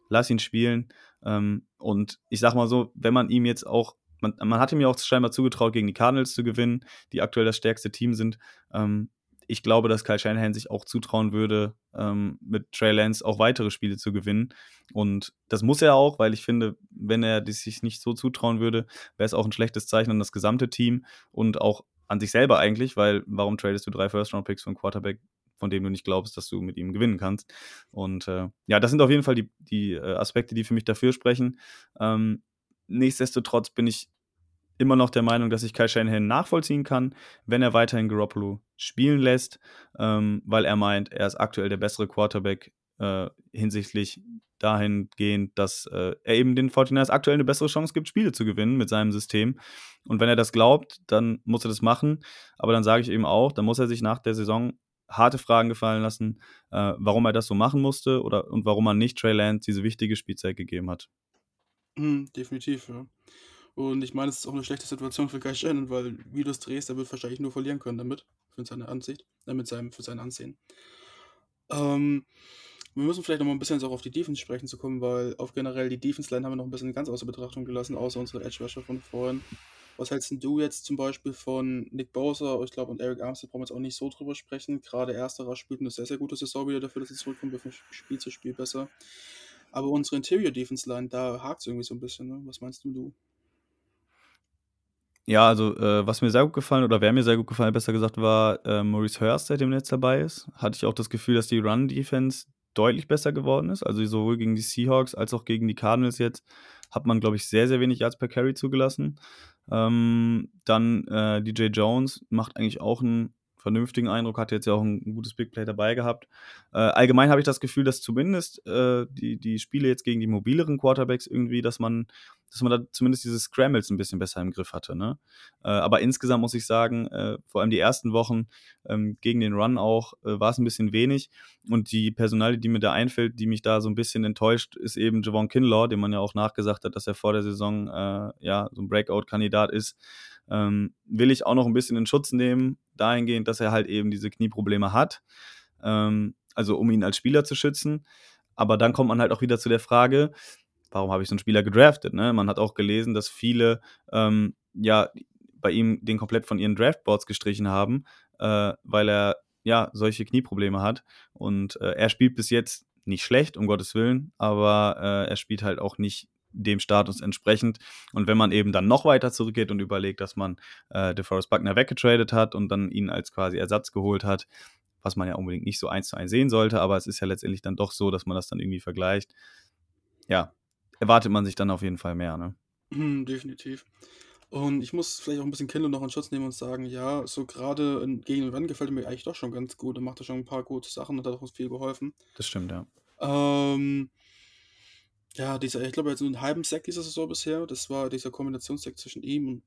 Lass ihn spielen. Ähm, und ich sag mal so, wenn man ihm jetzt auch, man, man hat ihm ja auch scheinbar zugetraut, gegen die Cardinals zu gewinnen, die aktuell das stärkste Team sind. Ähm, ich glaube, dass Kyle Shanahan sich auch zutrauen würde, ähm, mit Trey Lance auch weitere Spiele zu gewinnen. Und das muss er auch, weil ich finde, wenn er sich nicht so zutrauen würde, wäre es auch ein schlechtes Zeichen an das gesamte Team und auch an sich selber eigentlich, weil warum tradest du drei First-Round-Picks für einen Quarterback, von dem du nicht glaubst, dass du mit ihm gewinnen kannst? Und äh, ja, das sind auf jeden Fall die, die äh, Aspekte, die für mich dafür sprechen. Ähm, nichtsdestotrotz bin ich immer noch der Meinung, dass ich Kai Shanahan nachvollziehen kann, wenn er weiterhin Garoppolo spielen lässt, ähm, weil er meint, er ist aktuell der bessere Quarterback äh, hinsichtlich dahingehend, dass äh, er eben den 49ers aktuell eine bessere Chance gibt, Spiele zu gewinnen mit seinem System. Und wenn er das glaubt, dann muss er das machen. Aber dann sage ich eben auch, dann muss er sich nach der Saison harte Fragen gefallen lassen, äh, warum er das so machen musste oder und warum er nicht Trey Lance diese wichtige Spielzeit gegeben hat. Mhm, definitiv, ja. Und ich meine, es ist auch eine schlechte Situation für Kai Shannon, weil wie du es drehst, er wird wahrscheinlich nur verlieren können damit, für seine Ansicht, äh, mit seinem, für sein Ansehen. Ähm, wir müssen vielleicht noch mal ein bisschen auch auf die Defense sprechen zu kommen, weil auf generell die Defense-Line haben wir noch ein bisschen ganz außer Betrachtung gelassen, außer unsere Edge-Rusher von vorhin. Was hältst du jetzt zum Beispiel von Nick Bowser, ich glaube, und Eric Armstead brauchen wir jetzt auch nicht so drüber sprechen. Gerade ersterer spielt eine sehr, sehr gute Saison wieder dafür, dass sie zurückkommen, von Spiel zu Spiel besser. Aber unsere Interior Defense Line, da hakt es irgendwie so ein bisschen, ne? Was meinst du, du? Ja, also äh, was mir sehr gut gefallen oder wer mir sehr gut gefallen, besser gesagt, war äh, Maurice Hurst, seitdem er jetzt dabei ist. Hatte ich auch das Gefühl, dass die Run-Defense deutlich besser geworden ist. Also sowohl gegen die Seahawks als auch gegen die Cardinals jetzt hat man, glaube ich, sehr, sehr wenig Yards per Carry zugelassen. Ähm, dann äh, DJ Jones macht eigentlich auch einen vernünftigen Eindruck, hat jetzt ja auch ein, gutes Big Play dabei gehabt. Äh, allgemein habe ich das Gefühl, dass zumindest äh, die, die Spiele jetzt gegen die mobileren Quarterbacks irgendwie, dass man, dass man da zumindest diese Scrambles ein bisschen besser im Griff hatte. Ne? Äh, aber insgesamt muss ich sagen, äh, vor allem die ersten Wochen ähm, gegen den Run auch, äh, war es ein bisschen wenig. Und die Personalie, die mir da einfällt, die mich da so ein bisschen enttäuscht, ist eben Javon Kinlaw, dem man ja auch nachgesagt hat, dass er vor der Saison äh, ja so ein Breakout-Kandidat ist ähm, will ich auch noch ein bisschen in Schutz nehmen, dahingehend, dass er halt eben diese Knieprobleme hat. Ähm, also um ihn als Spieler zu schützen. Aber dann kommt man halt auch wieder zu der Frage, warum habe ich so einen Spieler gedraftet? Ne? Man hat auch gelesen, dass viele ähm, ja bei ihm den komplett von ihren Draftboards gestrichen haben, äh, weil er ja solche Knieprobleme hat. Und äh, er spielt bis jetzt nicht schlecht, um Gottes Willen, aber äh, er spielt halt auch nicht dem Status entsprechend. Und wenn man eben dann noch weiter zurückgeht und überlegt, dass man äh, DeForest Buckner weggetradet hat und dann ihn als quasi Ersatz geholt hat, was man ja unbedingt nicht so eins zu eins sehen sollte, aber es ist ja letztendlich dann doch so, dass man das dann irgendwie vergleicht. Ja, erwartet man sich dann auf jeden Fall mehr, ne? Mhm, definitiv. Und ich muss vielleicht auch ein bisschen Kindle noch in Schutz nehmen und sagen, ja, so gerade gegen den Run gefällt mir eigentlich doch schon ganz gut. Er macht da schon ein paar gute Sachen und hat auch uns viel geholfen. Das stimmt, ja. Ähm, ja, dieser, ich glaube, hat so einen halben Sack diese Saison bisher. Das war dieser Kombinationssack zwischen ihm und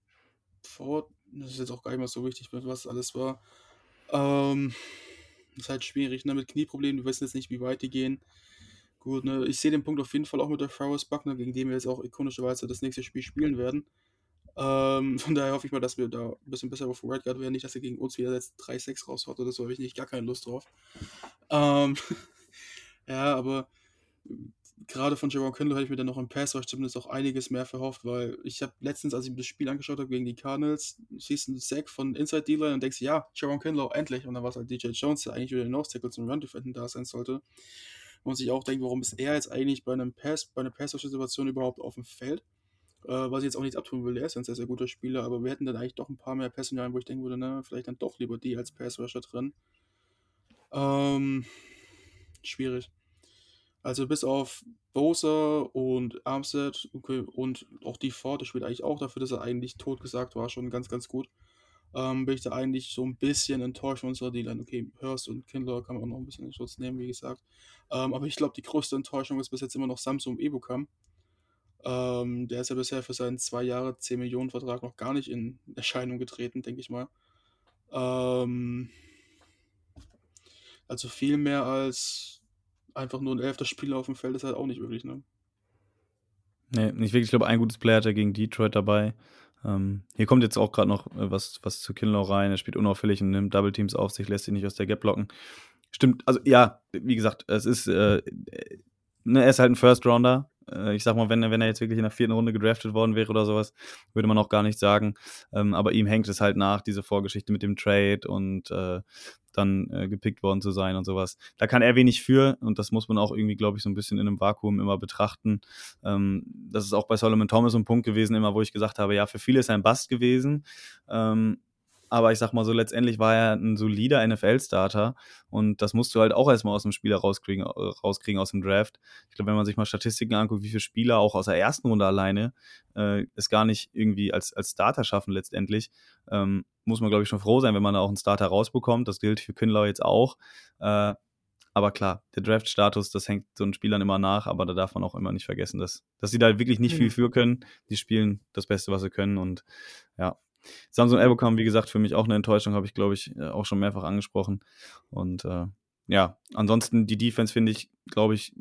Ford. Das ist jetzt auch gar nicht mehr so wichtig, was alles war. Ähm, ist halt schwierig, ne? Mit Knieproblemen, wir wissen jetzt nicht, wie weit die gehen. Gut, ne? Ich sehe den Punkt auf jeden Fall auch mit der Ferris Buckner, gegen den wir jetzt auch ikonischerweise das nächste Spiel spielen werden. Ähm, von daher hoffe ich mal, dass wir da ein bisschen besser auf Red Guard werden. Nicht, dass er gegen uns wieder jetzt 3-6 raushaut oder so, habe ich nicht gar keine Lust drauf. Ähm, ja, aber gerade von Jerome Kendall hätte ich mir dann noch im Pass Rush zumindest auch einiges mehr verhofft, weil ich habe letztens, als ich mir das Spiel angeschaut habe gegen die Cardinals, siehst du einen Sack von Inside Dealer und denkst, ja, Jerome Kendall, endlich. Und dann war es halt DJ Jones, der eigentlich wieder den Nose-Tackle zum Run-Defenden da sein sollte. Und sich auch denkt, warum ist er jetzt eigentlich bei einem Pass, bei einer Pass-Rush-Situation überhaupt auf dem Feld? Äh, was ich jetzt auch nicht abtun will, er ist ein sehr, sehr guter Spieler, aber wir hätten dann eigentlich doch ein paar mehr Personalien, wo ich denken würde, ne, vielleicht dann doch lieber die als Pass-Rusher drin. Ähm, schwierig. Also bis auf Bowser und Armstead okay, und auch die Ford, der spielt eigentlich auch dafür, dass er eigentlich tot gesagt war, schon ganz, ganz gut. Ähm, bin ich da eigentlich so ein bisschen enttäuscht von unserer D-Line. Okay, Hurst und Kindler kann man auch noch ein bisschen in Schutz nehmen, wie gesagt. Ähm, aber ich glaube, die größte Enttäuschung ist bis jetzt immer noch Samsung Ebukam. Ähm, der ist ja bisher für seinen zwei Jahre 10 Millionen Vertrag noch gar nicht in Erscheinung getreten, denke ich mal. Ähm, also viel mehr als einfach nur ein elfter Spieler auf dem Feld ist halt auch nicht wirklich, ne? Nee, nicht wirklich. Ich glaube, ein gutes Player hat er gegen Detroit dabei. Ähm, hier kommt jetzt auch gerade noch äh, was, was zu Kinlaw rein. Er spielt unauffällig und nimmt Double Teams auf sich, lässt sich nicht aus der Gap blocken. Stimmt, also ja, wie gesagt, es ist, äh, ne, er ist halt ein First Rounder. Äh, ich sag mal, wenn, wenn er jetzt wirklich in der vierten Runde gedraftet worden wäre oder sowas, würde man auch gar nicht sagen. Ähm, aber ihm hängt es halt nach, diese Vorgeschichte mit dem Trade und äh, dann äh, gepickt worden zu sein und sowas. Da kann er wenig für und das muss man auch irgendwie, glaube ich, so ein bisschen in einem Vakuum immer betrachten. Ähm, das ist auch bei Solomon Thomas ein Punkt gewesen, immer wo ich gesagt habe, ja, für viele ist er ein Bast gewesen. Ähm, aber ich sag mal so, letztendlich war er ein solider NFL-Starter und das musst du halt auch erstmal aus dem Spieler rauskriegen, rauskriegen aus dem Draft. Ich glaube, wenn man sich mal Statistiken anguckt, wie viele Spieler auch aus der ersten Runde alleine äh, es gar nicht irgendwie als, als Starter schaffen letztendlich, ähm, muss man, glaube ich, schon froh sein, wenn man da auch einen Starter rausbekommt. Das gilt für Kinlau jetzt auch. Äh, aber klar, der Draft-Status, das hängt so einen Spielern immer nach, aber da darf man auch immer nicht vergessen, dass, dass sie da wirklich nicht mhm. viel für können. Die spielen das Beste, was sie können und ja, Samsung Abercom, wie gesagt, für mich auch eine Enttäuschung, habe ich, glaube ich, äh, auch schon mehrfach angesprochen. Und äh, ja, ansonsten die Defense finde ich, glaube ich,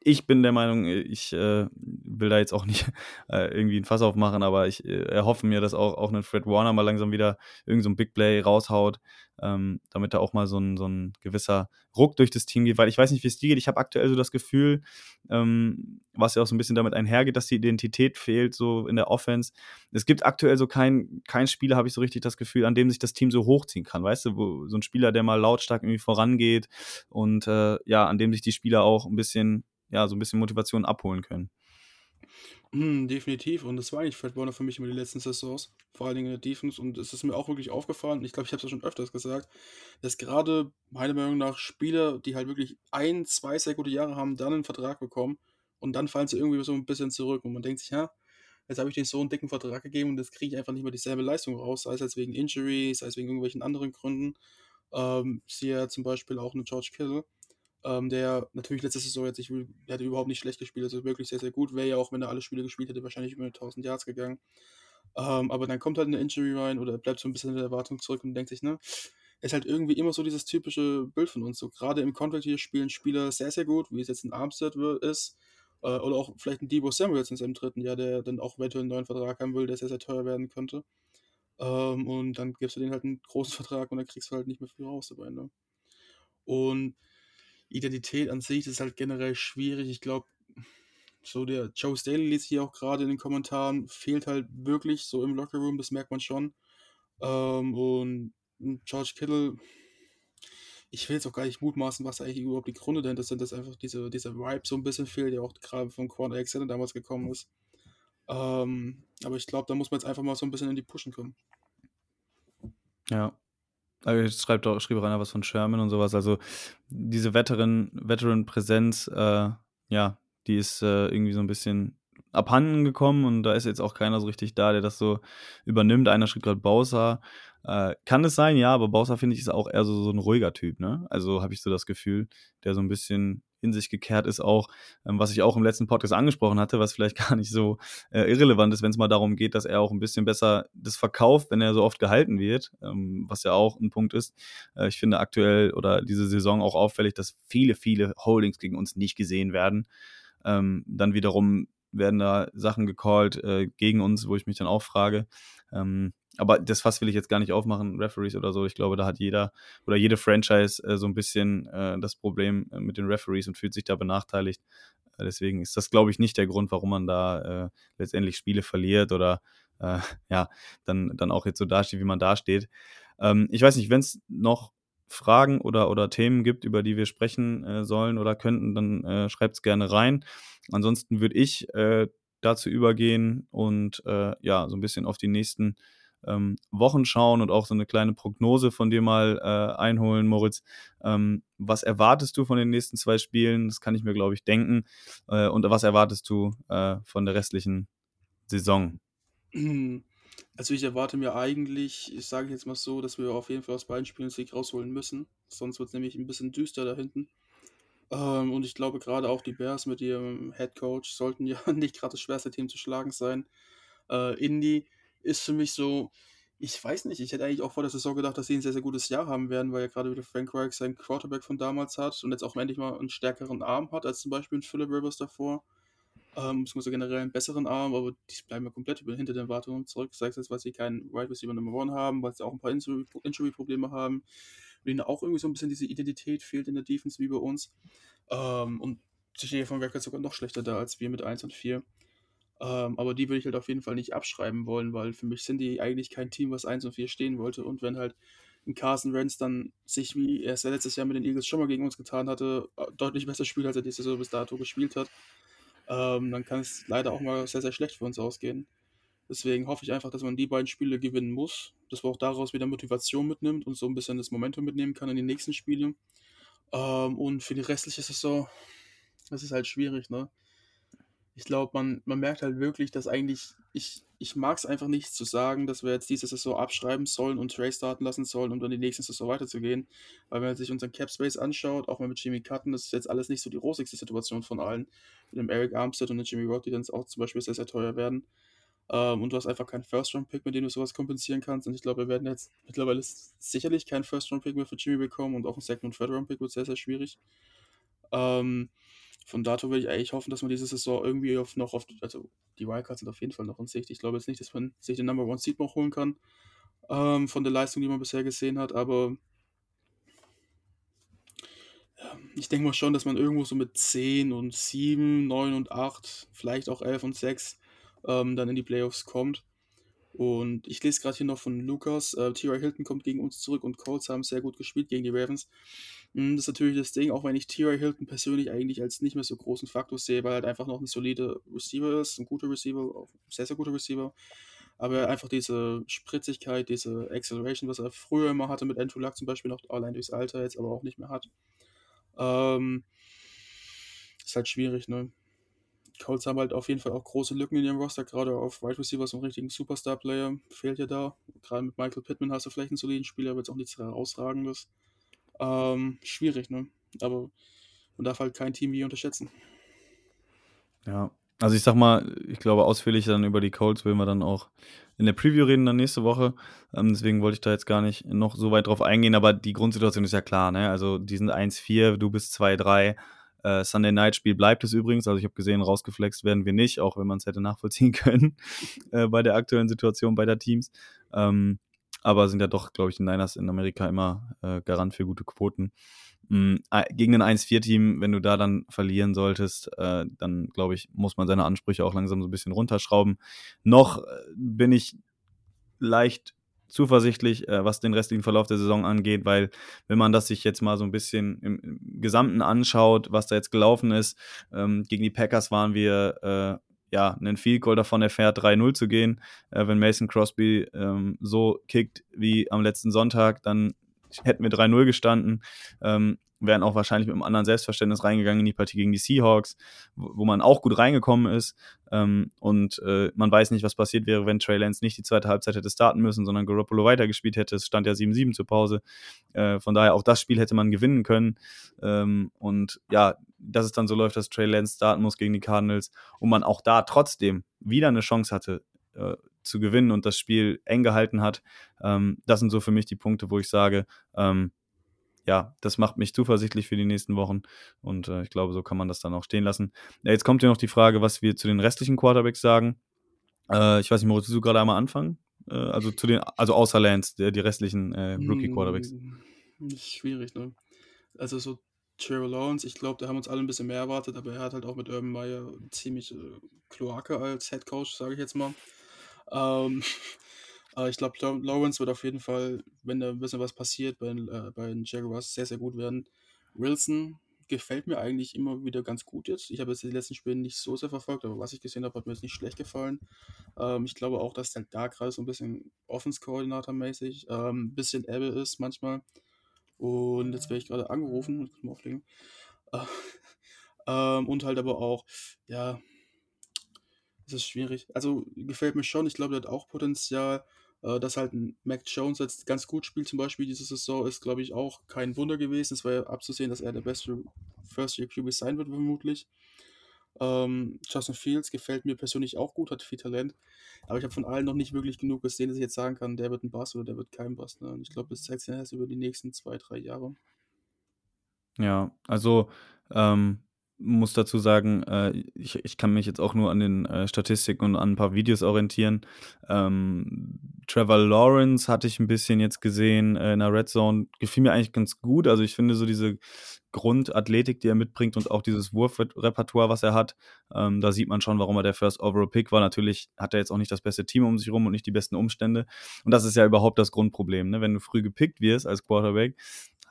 ich bin der Meinung, ich äh, will da jetzt auch nicht äh, irgendwie ein Fass aufmachen, aber ich äh, erhoffe mir, dass auch, auch ein Fred Warner mal langsam wieder irgendein so Big Play raushaut, ähm, damit da auch mal so ein, so ein gewisser Ruck durch das Team geht, weil ich weiß nicht, wie es dir geht. Ich habe aktuell so das Gefühl, ähm, was ja auch so ein bisschen damit einhergeht, dass die Identität fehlt, so in der Offense. Es gibt aktuell so kein, kein Spieler, habe ich so richtig das Gefühl, an dem sich das Team so hochziehen kann, weißt du, wo so ein Spieler, der mal lautstark irgendwie vorangeht und äh, ja, an dem sich die Spieler auch ein bisschen, ja, so ein bisschen Motivation abholen können. Mhm, definitiv. Und das war eigentlich Fred Warner für mich immer die letzten Saisons, vor allen Dingen in der Defense. Und es ist mir auch wirklich aufgefallen, ich glaube, ich habe es ja schon öfters gesagt, dass gerade meiner Meinung nach Spieler, die halt wirklich ein, zwei sehr gute Jahre haben, dann einen Vertrag bekommen und dann fallen sie irgendwie so ein bisschen zurück. Und man denkt sich, ja, jetzt habe ich denen so einen dicken Vertrag gegeben und jetzt kriege ich einfach nicht mehr dieselbe Leistung raus, sei es jetzt wegen Injury, sei es wegen irgendwelchen anderen Gründen. Ähm, siehe zum Beispiel auch eine George Kittle ähm, der natürlich letzte Saison jetzt, ich hatte überhaupt nicht schlecht gespielt, also wirklich sehr, sehr gut. Wäre ja auch, wenn er alle Spiele gespielt hätte, wahrscheinlich über 1000 Yards gegangen. Ähm, aber dann kommt halt eine Injury rein oder bleibt so ein bisschen in der Erwartung zurück und denkt sich, ne, ist halt irgendwie immer so dieses typische Bild von uns. So gerade im Contract hier spielen Spieler sehr, sehr gut, wie es jetzt ein Armstead ist. Äh, oder auch vielleicht ein Debo Samuels in seinem dritten Jahr, der dann auch eventuell einen neuen Vertrag haben will, der sehr, sehr teuer werden könnte. Ähm, und dann gibst du denen halt einen großen Vertrag und dann kriegst du halt nicht mehr viel raus dabei. Ne? Und Identität an sich ist halt generell schwierig. Ich glaube, so der Joe Staley liest hier auch gerade in den Kommentaren, fehlt halt wirklich so im Lockerroom, das merkt man schon. Ähm, und George Kittle, ich will jetzt auch gar nicht mutmaßen, was eigentlich überhaupt die Gründe dahinter sind, dass einfach diese, dieser Vibe so ein bisschen fehlt, der auch gerade von Quan Alexander damals gekommen ist. Ähm, aber ich glaube, da muss man jetzt einfach mal so ein bisschen in die Pushen kommen. Ja, also schreibt auch, schrieb auch einer was von Sherman und sowas. Also diese Veteran-Präsenz, äh, ja, die ist äh, irgendwie so ein bisschen abhanden gekommen und da ist jetzt auch keiner so richtig da, der das so übernimmt. Einer schrieb gerade Bowser. Äh, kann es sein, ja, aber Bowser finde ich ist auch eher so, so ein ruhiger Typ, ne? Also habe ich so das Gefühl, der so ein bisschen in sich gekehrt ist, auch, ähm, was ich auch im letzten Podcast angesprochen hatte, was vielleicht gar nicht so äh, irrelevant ist, wenn es mal darum geht, dass er auch ein bisschen besser das verkauft, wenn er so oft gehalten wird, ähm, was ja auch ein Punkt ist. Äh, ich finde aktuell oder diese Saison auch auffällig, dass viele, viele Holdings gegen uns nicht gesehen werden. Ähm, dann wiederum werden da Sachen gecallt äh, gegen uns, wo ich mich dann auch frage. Ähm, aber das Fass will ich jetzt gar nicht aufmachen, Referees oder so. Ich glaube, da hat jeder oder jede Franchise äh, so ein bisschen äh, das Problem äh, mit den Referees und fühlt sich da benachteiligt. Äh, deswegen ist das, glaube ich, nicht der Grund, warum man da äh, letztendlich Spiele verliert oder äh, ja, dann, dann auch jetzt so dasteht, wie man dasteht. Ähm, ich weiß nicht, wenn es noch Fragen oder, oder Themen gibt, über die wir sprechen sollen oder könnten, dann schreibt es gerne rein. Ansonsten würde ich dazu übergehen und ja, so ein bisschen auf die nächsten ähm, Wochen schauen und auch so eine kleine Prognose von dir mal äh, einholen, Moritz. Ähm, was erwartest du von den nächsten zwei Spielen? Das kann ich mir, glaube ich, denken. Äh, und was erwartest du äh, von der restlichen Saison? Also ich erwarte mir eigentlich, ich sage jetzt mal so, dass wir auf jeden Fall aus beiden Spielen Sieg rausholen müssen. Sonst wird es nämlich ein bisschen düster da hinten. Ähm, und ich glaube gerade auch die Bears mit ihrem Head Coach sollten ja nicht gerade das schwerste Team zu schlagen sein. Äh, Indy ist für mich so, ich weiß nicht, ich hätte eigentlich auch vor der Saison gedacht, dass sie ein sehr, sehr gutes Jahr haben werden, weil ja gerade wieder Frank Reich seinen Quarterback von damals hat und jetzt auch endlich mal einen stärkeren Arm hat als zum Beispiel ein Philip Rivers davor. Ähm, beziehungsweise generell einen besseren Arm, aber die bleiben ja komplett hinter den Erwartungen zurück. Sei es jetzt, weil sie keinen Wide right Receiver Number One haben, weil sie auch ein paar Injury-Probleme haben, und ihnen auch irgendwie so ein bisschen diese Identität fehlt in der Defense wie bei uns. Ähm, und sicher von Records sogar noch schlechter da als wir mit 1 und 4. Ähm, aber die würde ich halt auf jeden Fall nicht abschreiben wollen, weil für mich sind die eigentlich kein Team, was 1 und 4 stehen wollte. Und wenn halt ein Carson Wentz dann sich, wie er es letztes Jahr mit den Eagles schon mal gegen uns getan hatte, äh, deutlich besser spielt, als er diese Saison bis dato gespielt hat, ähm, dann kann es leider auch mal sehr, sehr schlecht für uns ausgehen. Deswegen hoffe ich einfach, dass man die beiden Spiele gewinnen muss, dass man auch daraus wieder Motivation mitnimmt und so ein bisschen das Momentum mitnehmen kann in die nächsten Spiele. Ähm, und für die restliche Saison, das ist halt schwierig, ne? Ich glaube, man, man merkt halt wirklich, dass eigentlich, ich, ich mag es einfach nicht zu sagen, dass wir jetzt diese Saison abschreiben sollen und Trey starten lassen sollen, um dann die nächste Saison weiterzugehen. Weil wenn man sich unseren Cap Space anschaut, auch mal mit Jimmy Cutton, das ist jetzt alles nicht so die rosigste Situation von allen. Mit dem Eric Armstead und dem Jimmy Rod, die dann auch zum Beispiel sehr, sehr teuer werden. Ähm, und du hast einfach keinen First-Round-Pick, mit dem du sowas kompensieren kannst. Und ich glaube, wir werden jetzt mittlerweile sicherlich keinen First-Round-Pick mehr für Jimmy bekommen und auch ein Second- und Third-Round-Pick wird sehr, sehr schwierig. Ähm, von dato würde ich eigentlich hoffen, dass man diese Saison irgendwie auf, noch auf, also die Wildcards sind auf jeden Fall noch in Sicht. Ich glaube jetzt nicht, dass man sich den Number One Seed noch holen kann, ähm, von der Leistung, die man bisher gesehen hat, aber ja, ich denke mal schon, dass man irgendwo so mit 10 und 7, 9 und 8, vielleicht auch 11 und 6 ähm, dann in die Playoffs kommt. Und ich lese gerade hier noch von Lukas, äh, T.Y. Hilton kommt gegen uns zurück und Colts haben sehr gut gespielt gegen die Ravens. Hm, das ist natürlich das Ding, auch wenn ich T.Y. Hilton persönlich eigentlich als nicht mehr so großen Faktor sehe, weil er halt einfach noch ein solider Receiver ist, ein guter Receiver, sehr, sehr guter Receiver. Aber einfach diese Spritzigkeit, diese Acceleration, was er früher immer hatte mit Andrew Luck zum Beispiel, noch allein durchs Alter jetzt aber auch nicht mehr hat. Ähm, ist halt schwierig, ne? Colts haben halt auf jeden Fall auch große Lücken in ihrem Roster, gerade auf Wide Receiver, so einen richtigen Superstar-Player fehlt ja da. Gerade mit Michael Pittman hast du vielleicht einen soliden Spieler, aber jetzt auch nichts herausragendes. Ähm, schwierig, ne? Aber man darf halt kein Team wie unterschätzen. Ja, also ich sag mal, ich glaube, ausführlich dann über die Colts will wir dann auch in der Preview reden dann nächste Woche. Ähm, deswegen wollte ich da jetzt gar nicht noch so weit drauf eingehen, aber die Grundsituation ist ja klar, ne? Also die sind 1-4, du bist 2-3. Äh, Sunday Night Spiel bleibt es übrigens. Also ich habe gesehen, rausgeflext werden wir nicht, auch wenn man es hätte nachvollziehen können äh, bei der aktuellen Situation beider Teams. Ähm, aber sind ja doch, glaube ich, die Niners in Amerika immer äh, Garant für gute Quoten. Mhm, gegen ein 1-4-Team, wenn du da dann verlieren solltest, äh, dann glaube ich, muss man seine Ansprüche auch langsam so ein bisschen runterschrauben. Noch äh, bin ich leicht zuversichtlich, äh, was den restlichen Verlauf der Saison angeht, weil wenn man das sich jetzt mal so ein bisschen im, im Gesamten anschaut, was da jetzt gelaufen ist, ähm, gegen die Packers waren wir äh, ja, einen Field Goal davon erfährt, 3-0 zu gehen. Äh, wenn Mason Crosby ähm, so kickt wie am letzten Sonntag, dann hätten wir 3-0 gestanden. Ähm, wären auch wahrscheinlich mit einem anderen Selbstverständnis reingegangen in die Partie gegen die Seahawks, wo, man auch gut reingekommen ist. Ähm, und äh, man weiß nicht, was passiert wäre, wenn Trey Lance nicht die zweite Halbzeit hätte starten müssen, sondern Garoppolo weitergespielt hätte. Es stand ja 7-7 zur Pause. Äh, von daher auch das Spiel hätte man gewinnen können. Ähm, und ja, dass es dann so läuft, dass Trey Lance starten muss gegen die Cardinals und man auch da trotzdem wieder eine Chance hatte, äh, zu gewinnen und das Spiel eng gehalten hat. Ähm, das sind so für mich die Punkte, wo ich sage, ähm, ja, das macht mich zuversichtlich für die nächsten Wochen und äh, ich glaube, so kann man das dann auch stehen lassen. Ja, jetzt kommt ja noch die Frage, was wir zu den restlichen Quarterbacks sagen. Äh, ich weiß nicht, Moritz, du gerade einmal anfangen? Äh, also zu den, also außer Lance, der, die restlichen äh, Rookie-Quarterbacks. Das ist schwierig, ne? Also so Trevor Lawrence, ich glaube, da haben uns alle ein bisschen mehr erwartet, aber er hat halt auch mit Urban Meyer ziemlich äh, Kloake als Head Coach, sage ich jetzt mal. Ähm, aber ich glaube, Lawrence wird auf jeden Fall, wenn da ein bisschen was passiert, bei, äh, bei den Jaguars sehr, sehr gut werden. Wilson gefällt mir eigentlich immer wieder ganz gut jetzt. Ich habe jetzt die letzten Spiele nicht so sehr verfolgt, aber was ich gesehen habe, hat mir jetzt nicht schlecht gefallen. Ähm, ich glaube auch, dass der da so ein bisschen Offense-Koordinator-mäßig ähm, ein bisschen Ebbe ist manchmal. Und jetzt werde ich gerade angerufen, ich kann mal auflegen. Äh, ähm, und halt aber auch, ja, es ist schwierig. Also gefällt mir schon. Ich glaube, der hat auch Potenzial. Äh, dass halt Mac Jones jetzt ganz gut spielt, zum Beispiel diese Saison, ist, glaube ich, auch kein Wunder gewesen. Es war ja abzusehen, dass er der beste First-Year-QB sein wird, vermutlich. Ähm, Justin Fields gefällt mir persönlich auch gut, hat viel Talent. Aber ich habe von allen noch nicht wirklich genug gesehen, dass ich jetzt sagen kann, der wird ein Bass oder der wird kein Bass. Ne? Und ich glaube, das zeigt sich erst über die nächsten zwei, drei Jahre. Ja, also ähm, muss dazu sagen, äh, ich, ich kann mich jetzt auch nur an den äh, Statistiken und an ein paar Videos orientieren. Ähm, Trevor Lawrence hatte ich ein bisschen jetzt gesehen äh, in der Red Zone. Gefiel mir eigentlich ganz gut. Also ich finde so diese Grundathletik, die er mitbringt und auch dieses Wurfrepertoire, was er hat, ähm, da sieht man schon, warum er der First Overall Pick war. Natürlich hat er jetzt auch nicht das beste Team um sich rum und nicht die besten Umstände. Und das ist ja überhaupt das Grundproblem. Ne? Wenn du früh gepickt wirst als Quarterback,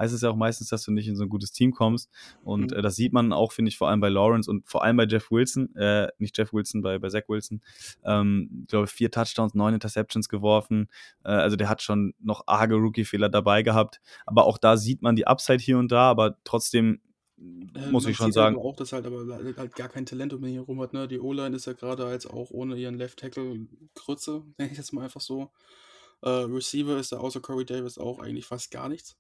heißt es ja auch meistens, dass du nicht in so ein gutes Team kommst. Und mhm. äh, das sieht man auch, finde ich, vor allem bei Lawrence und vor allem bei Jeff Wilson, äh, nicht Jeff Wilson, bei, bei Zach Wilson. Ähm, ich glaube, vier Touchdowns, neun Interceptions geworfen. Äh, also der hat schon noch arge Rookie-Fehler dabei gehabt. Aber auch da sieht man die Upside hier und da, aber trotzdem äh, muss ich schon sagen. Aber auch, dass halt aber halt gar kein Talent um ihn herum hat. Ne? Die O-Line ist ja gerade als auch ohne ihren Left Tackle Krütze, nenne ich jetzt mal einfach so. Äh, Receiver ist da außer Corey Davis auch eigentlich fast gar nichts.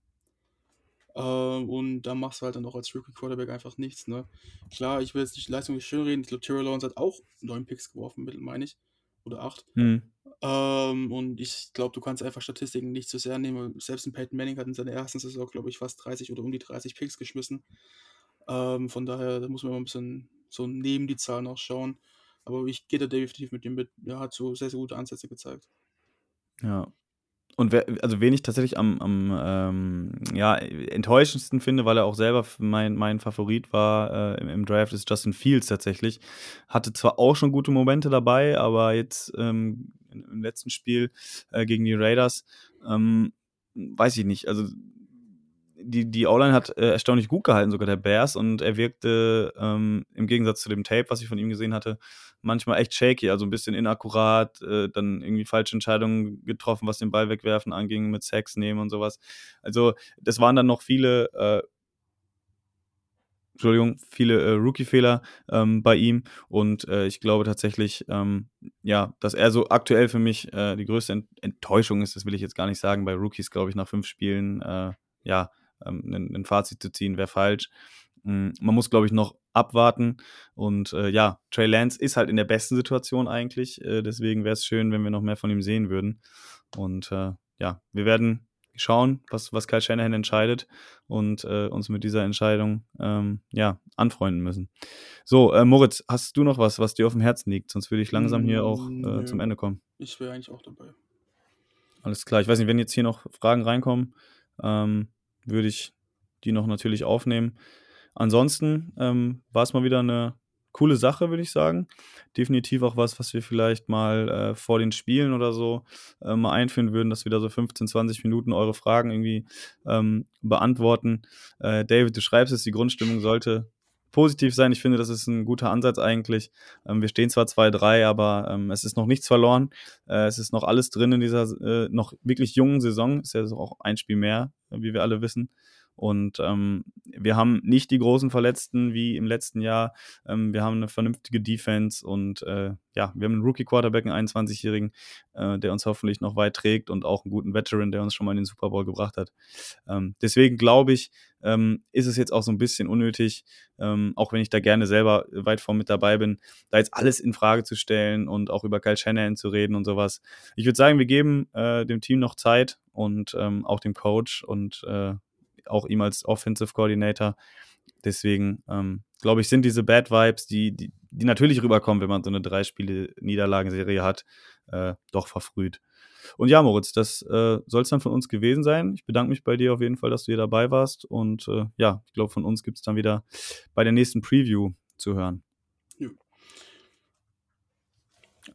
Ähm, und da machst du halt dann auch als Rookie Quarterback einfach nichts, ne? Klar, ich will jetzt nicht Leistung nicht schön reden. Ich glaube, Terrell Lawrence hat auch neun Picks geworfen, meine ich. Oder acht. Mhm. Ähm, und ich glaube, du kannst einfach Statistiken nicht so sehr nehmen. Selbst ein Peyton Manning hat in seiner ersten Saison, glaube ich, fast 30 oder um die 30 Picks geschmissen. Ähm, von daher, da muss man mal ein bisschen so neben die Zahlen auch schauen. Aber ich gehe da definitiv mit ihm mit. Er hat so sehr, sehr gute Ansätze gezeigt. Ja, und wer, also wen ich tatsächlich am, am ähm, ja, enttäuschendsten finde, weil er auch selber mein, mein Favorit war äh, im, im, Draft, ist Justin Fields tatsächlich. Hatte zwar auch schon gute Momente dabei, aber jetzt ähm, im letzten Spiel äh, gegen die Raiders, ähm, weiß ich nicht. Also die, die O-Line hat äh, erstaunlich gut gehalten, sogar der Bears, und er wirkte ähm, im Gegensatz zu dem Tape, was ich von ihm gesehen hatte, manchmal echt shaky, also ein bisschen inakkurat, äh, dann irgendwie falsche Entscheidungen getroffen, was den Ball wegwerfen anging, mit Sex nehmen und sowas. Also, das waren dann noch viele, äh, Entschuldigung, viele äh, Rookie-Fehler ähm, bei ihm und äh, ich glaube tatsächlich, ähm, ja, dass er so aktuell für mich äh, die größte Ent Enttäuschung ist, das will ich jetzt gar nicht sagen, bei Rookies, glaube ich, nach fünf Spielen, ja, ähm, ein, Fazit zu ziehen, wäre falsch. Mm, man muss, glaube ich, noch abwarten. Und äh, ja, Trey Lance ist halt in der besten Situation eigentlich. Äh, deswegen wäre es schön, wenn wir noch mehr von ihm sehen würden. Und äh, ja, wir werden schauen, was, was Kyle Shanahan entscheidet und äh, uns mit dieser Entscheidung ähm, ja, anfreunden müssen. So, äh, Moritz, hast du noch was, was dir auf dem Herzen liegt? Sonst würde ich langsam hier auch äh, zum Ende kommen. Ich wäre eigentlich auch dabei. Alles klar. Ich weiß nicht, wenn jetzt hier noch Fragen reinkommen, ähm, würde ich die noch natürlich aufnehmen. Ansonsten ähm, war es mal wieder eine coole Sache, würde ich sagen. Definitiv auch was, was wir vielleicht mal äh, vor den Spielen oder so äh, mal einführen würden, dass wir da so 15, 20 Minuten eure Fragen irgendwie ähm, beantworten. Äh, David, du schreibst es, die Grundstimmung sollte positiv sein. Ich finde, das ist ein guter Ansatz eigentlich. Ähm, wir stehen zwar 2-3, aber ähm, es ist noch nichts verloren. Äh, es ist noch alles drin in dieser äh, noch wirklich jungen Saison. Ist ja auch ein Spiel mehr, wie wir alle wissen. Und ähm, wir haben nicht die großen Verletzten wie im letzten Jahr. Ähm, wir haben eine vernünftige Defense und äh, ja, wir haben einen Rookie-Quarterback, einen 21-Jährigen, äh, der uns hoffentlich noch weit trägt und auch einen guten Veteran, der uns schon mal in den Super Bowl gebracht hat. Ähm, deswegen glaube ich, ähm, ist es jetzt auch so ein bisschen unnötig, ähm, auch wenn ich da gerne selber weit vor mit dabei bin, da jetzt alles in Frage zu stellen und auch über Kyle Shanahan zu reden und sowas. Ich würde sagen, wir geben äh, dem Team noch Zeit und ähm, auch dem Coach und äh, auch ihm als Offensive Coordinator. Deswegen ähm, glaube ich, sind diese Bad Vibes, die, die, die, natürlich rüberkommen, wenn man so eine Drei-Spiele-Niederlagenserie hat, äh, doch verfrüht. Und ja, Moritz, das äh, soll es dann von uns gewesen sein. Ich bedanke mich bei dir auf jeden Fall, dass du hier dabei warst. Und äh, ja, ich glaube, von uns gibt es dann wieder bei der nächsten Preview zu hören.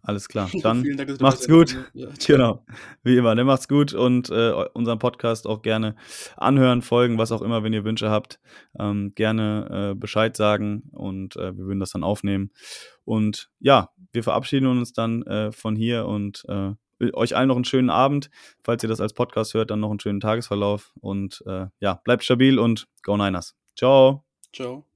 Alles klar. Dann Dank, macht's gut. Ja, genau. Wie immer, ne, macht's gut und äh, unseren Podcast auch gerne anhören, folgen, was auch immer, wenn ihr Wünsche habt. Ähm, gerne äh, Bescheid sagen und äh, wir würden das dann aufnehmen. Und ja, wir verabschieden uns dann äh, von hier und äh, euch allen noch einen schönen Abend. Falls ihr das als Podcast hört, dann noch einen schönen Tagesverlauf. Und äh, ja, bleibt stabil und go Niners. Ciao. Ciao.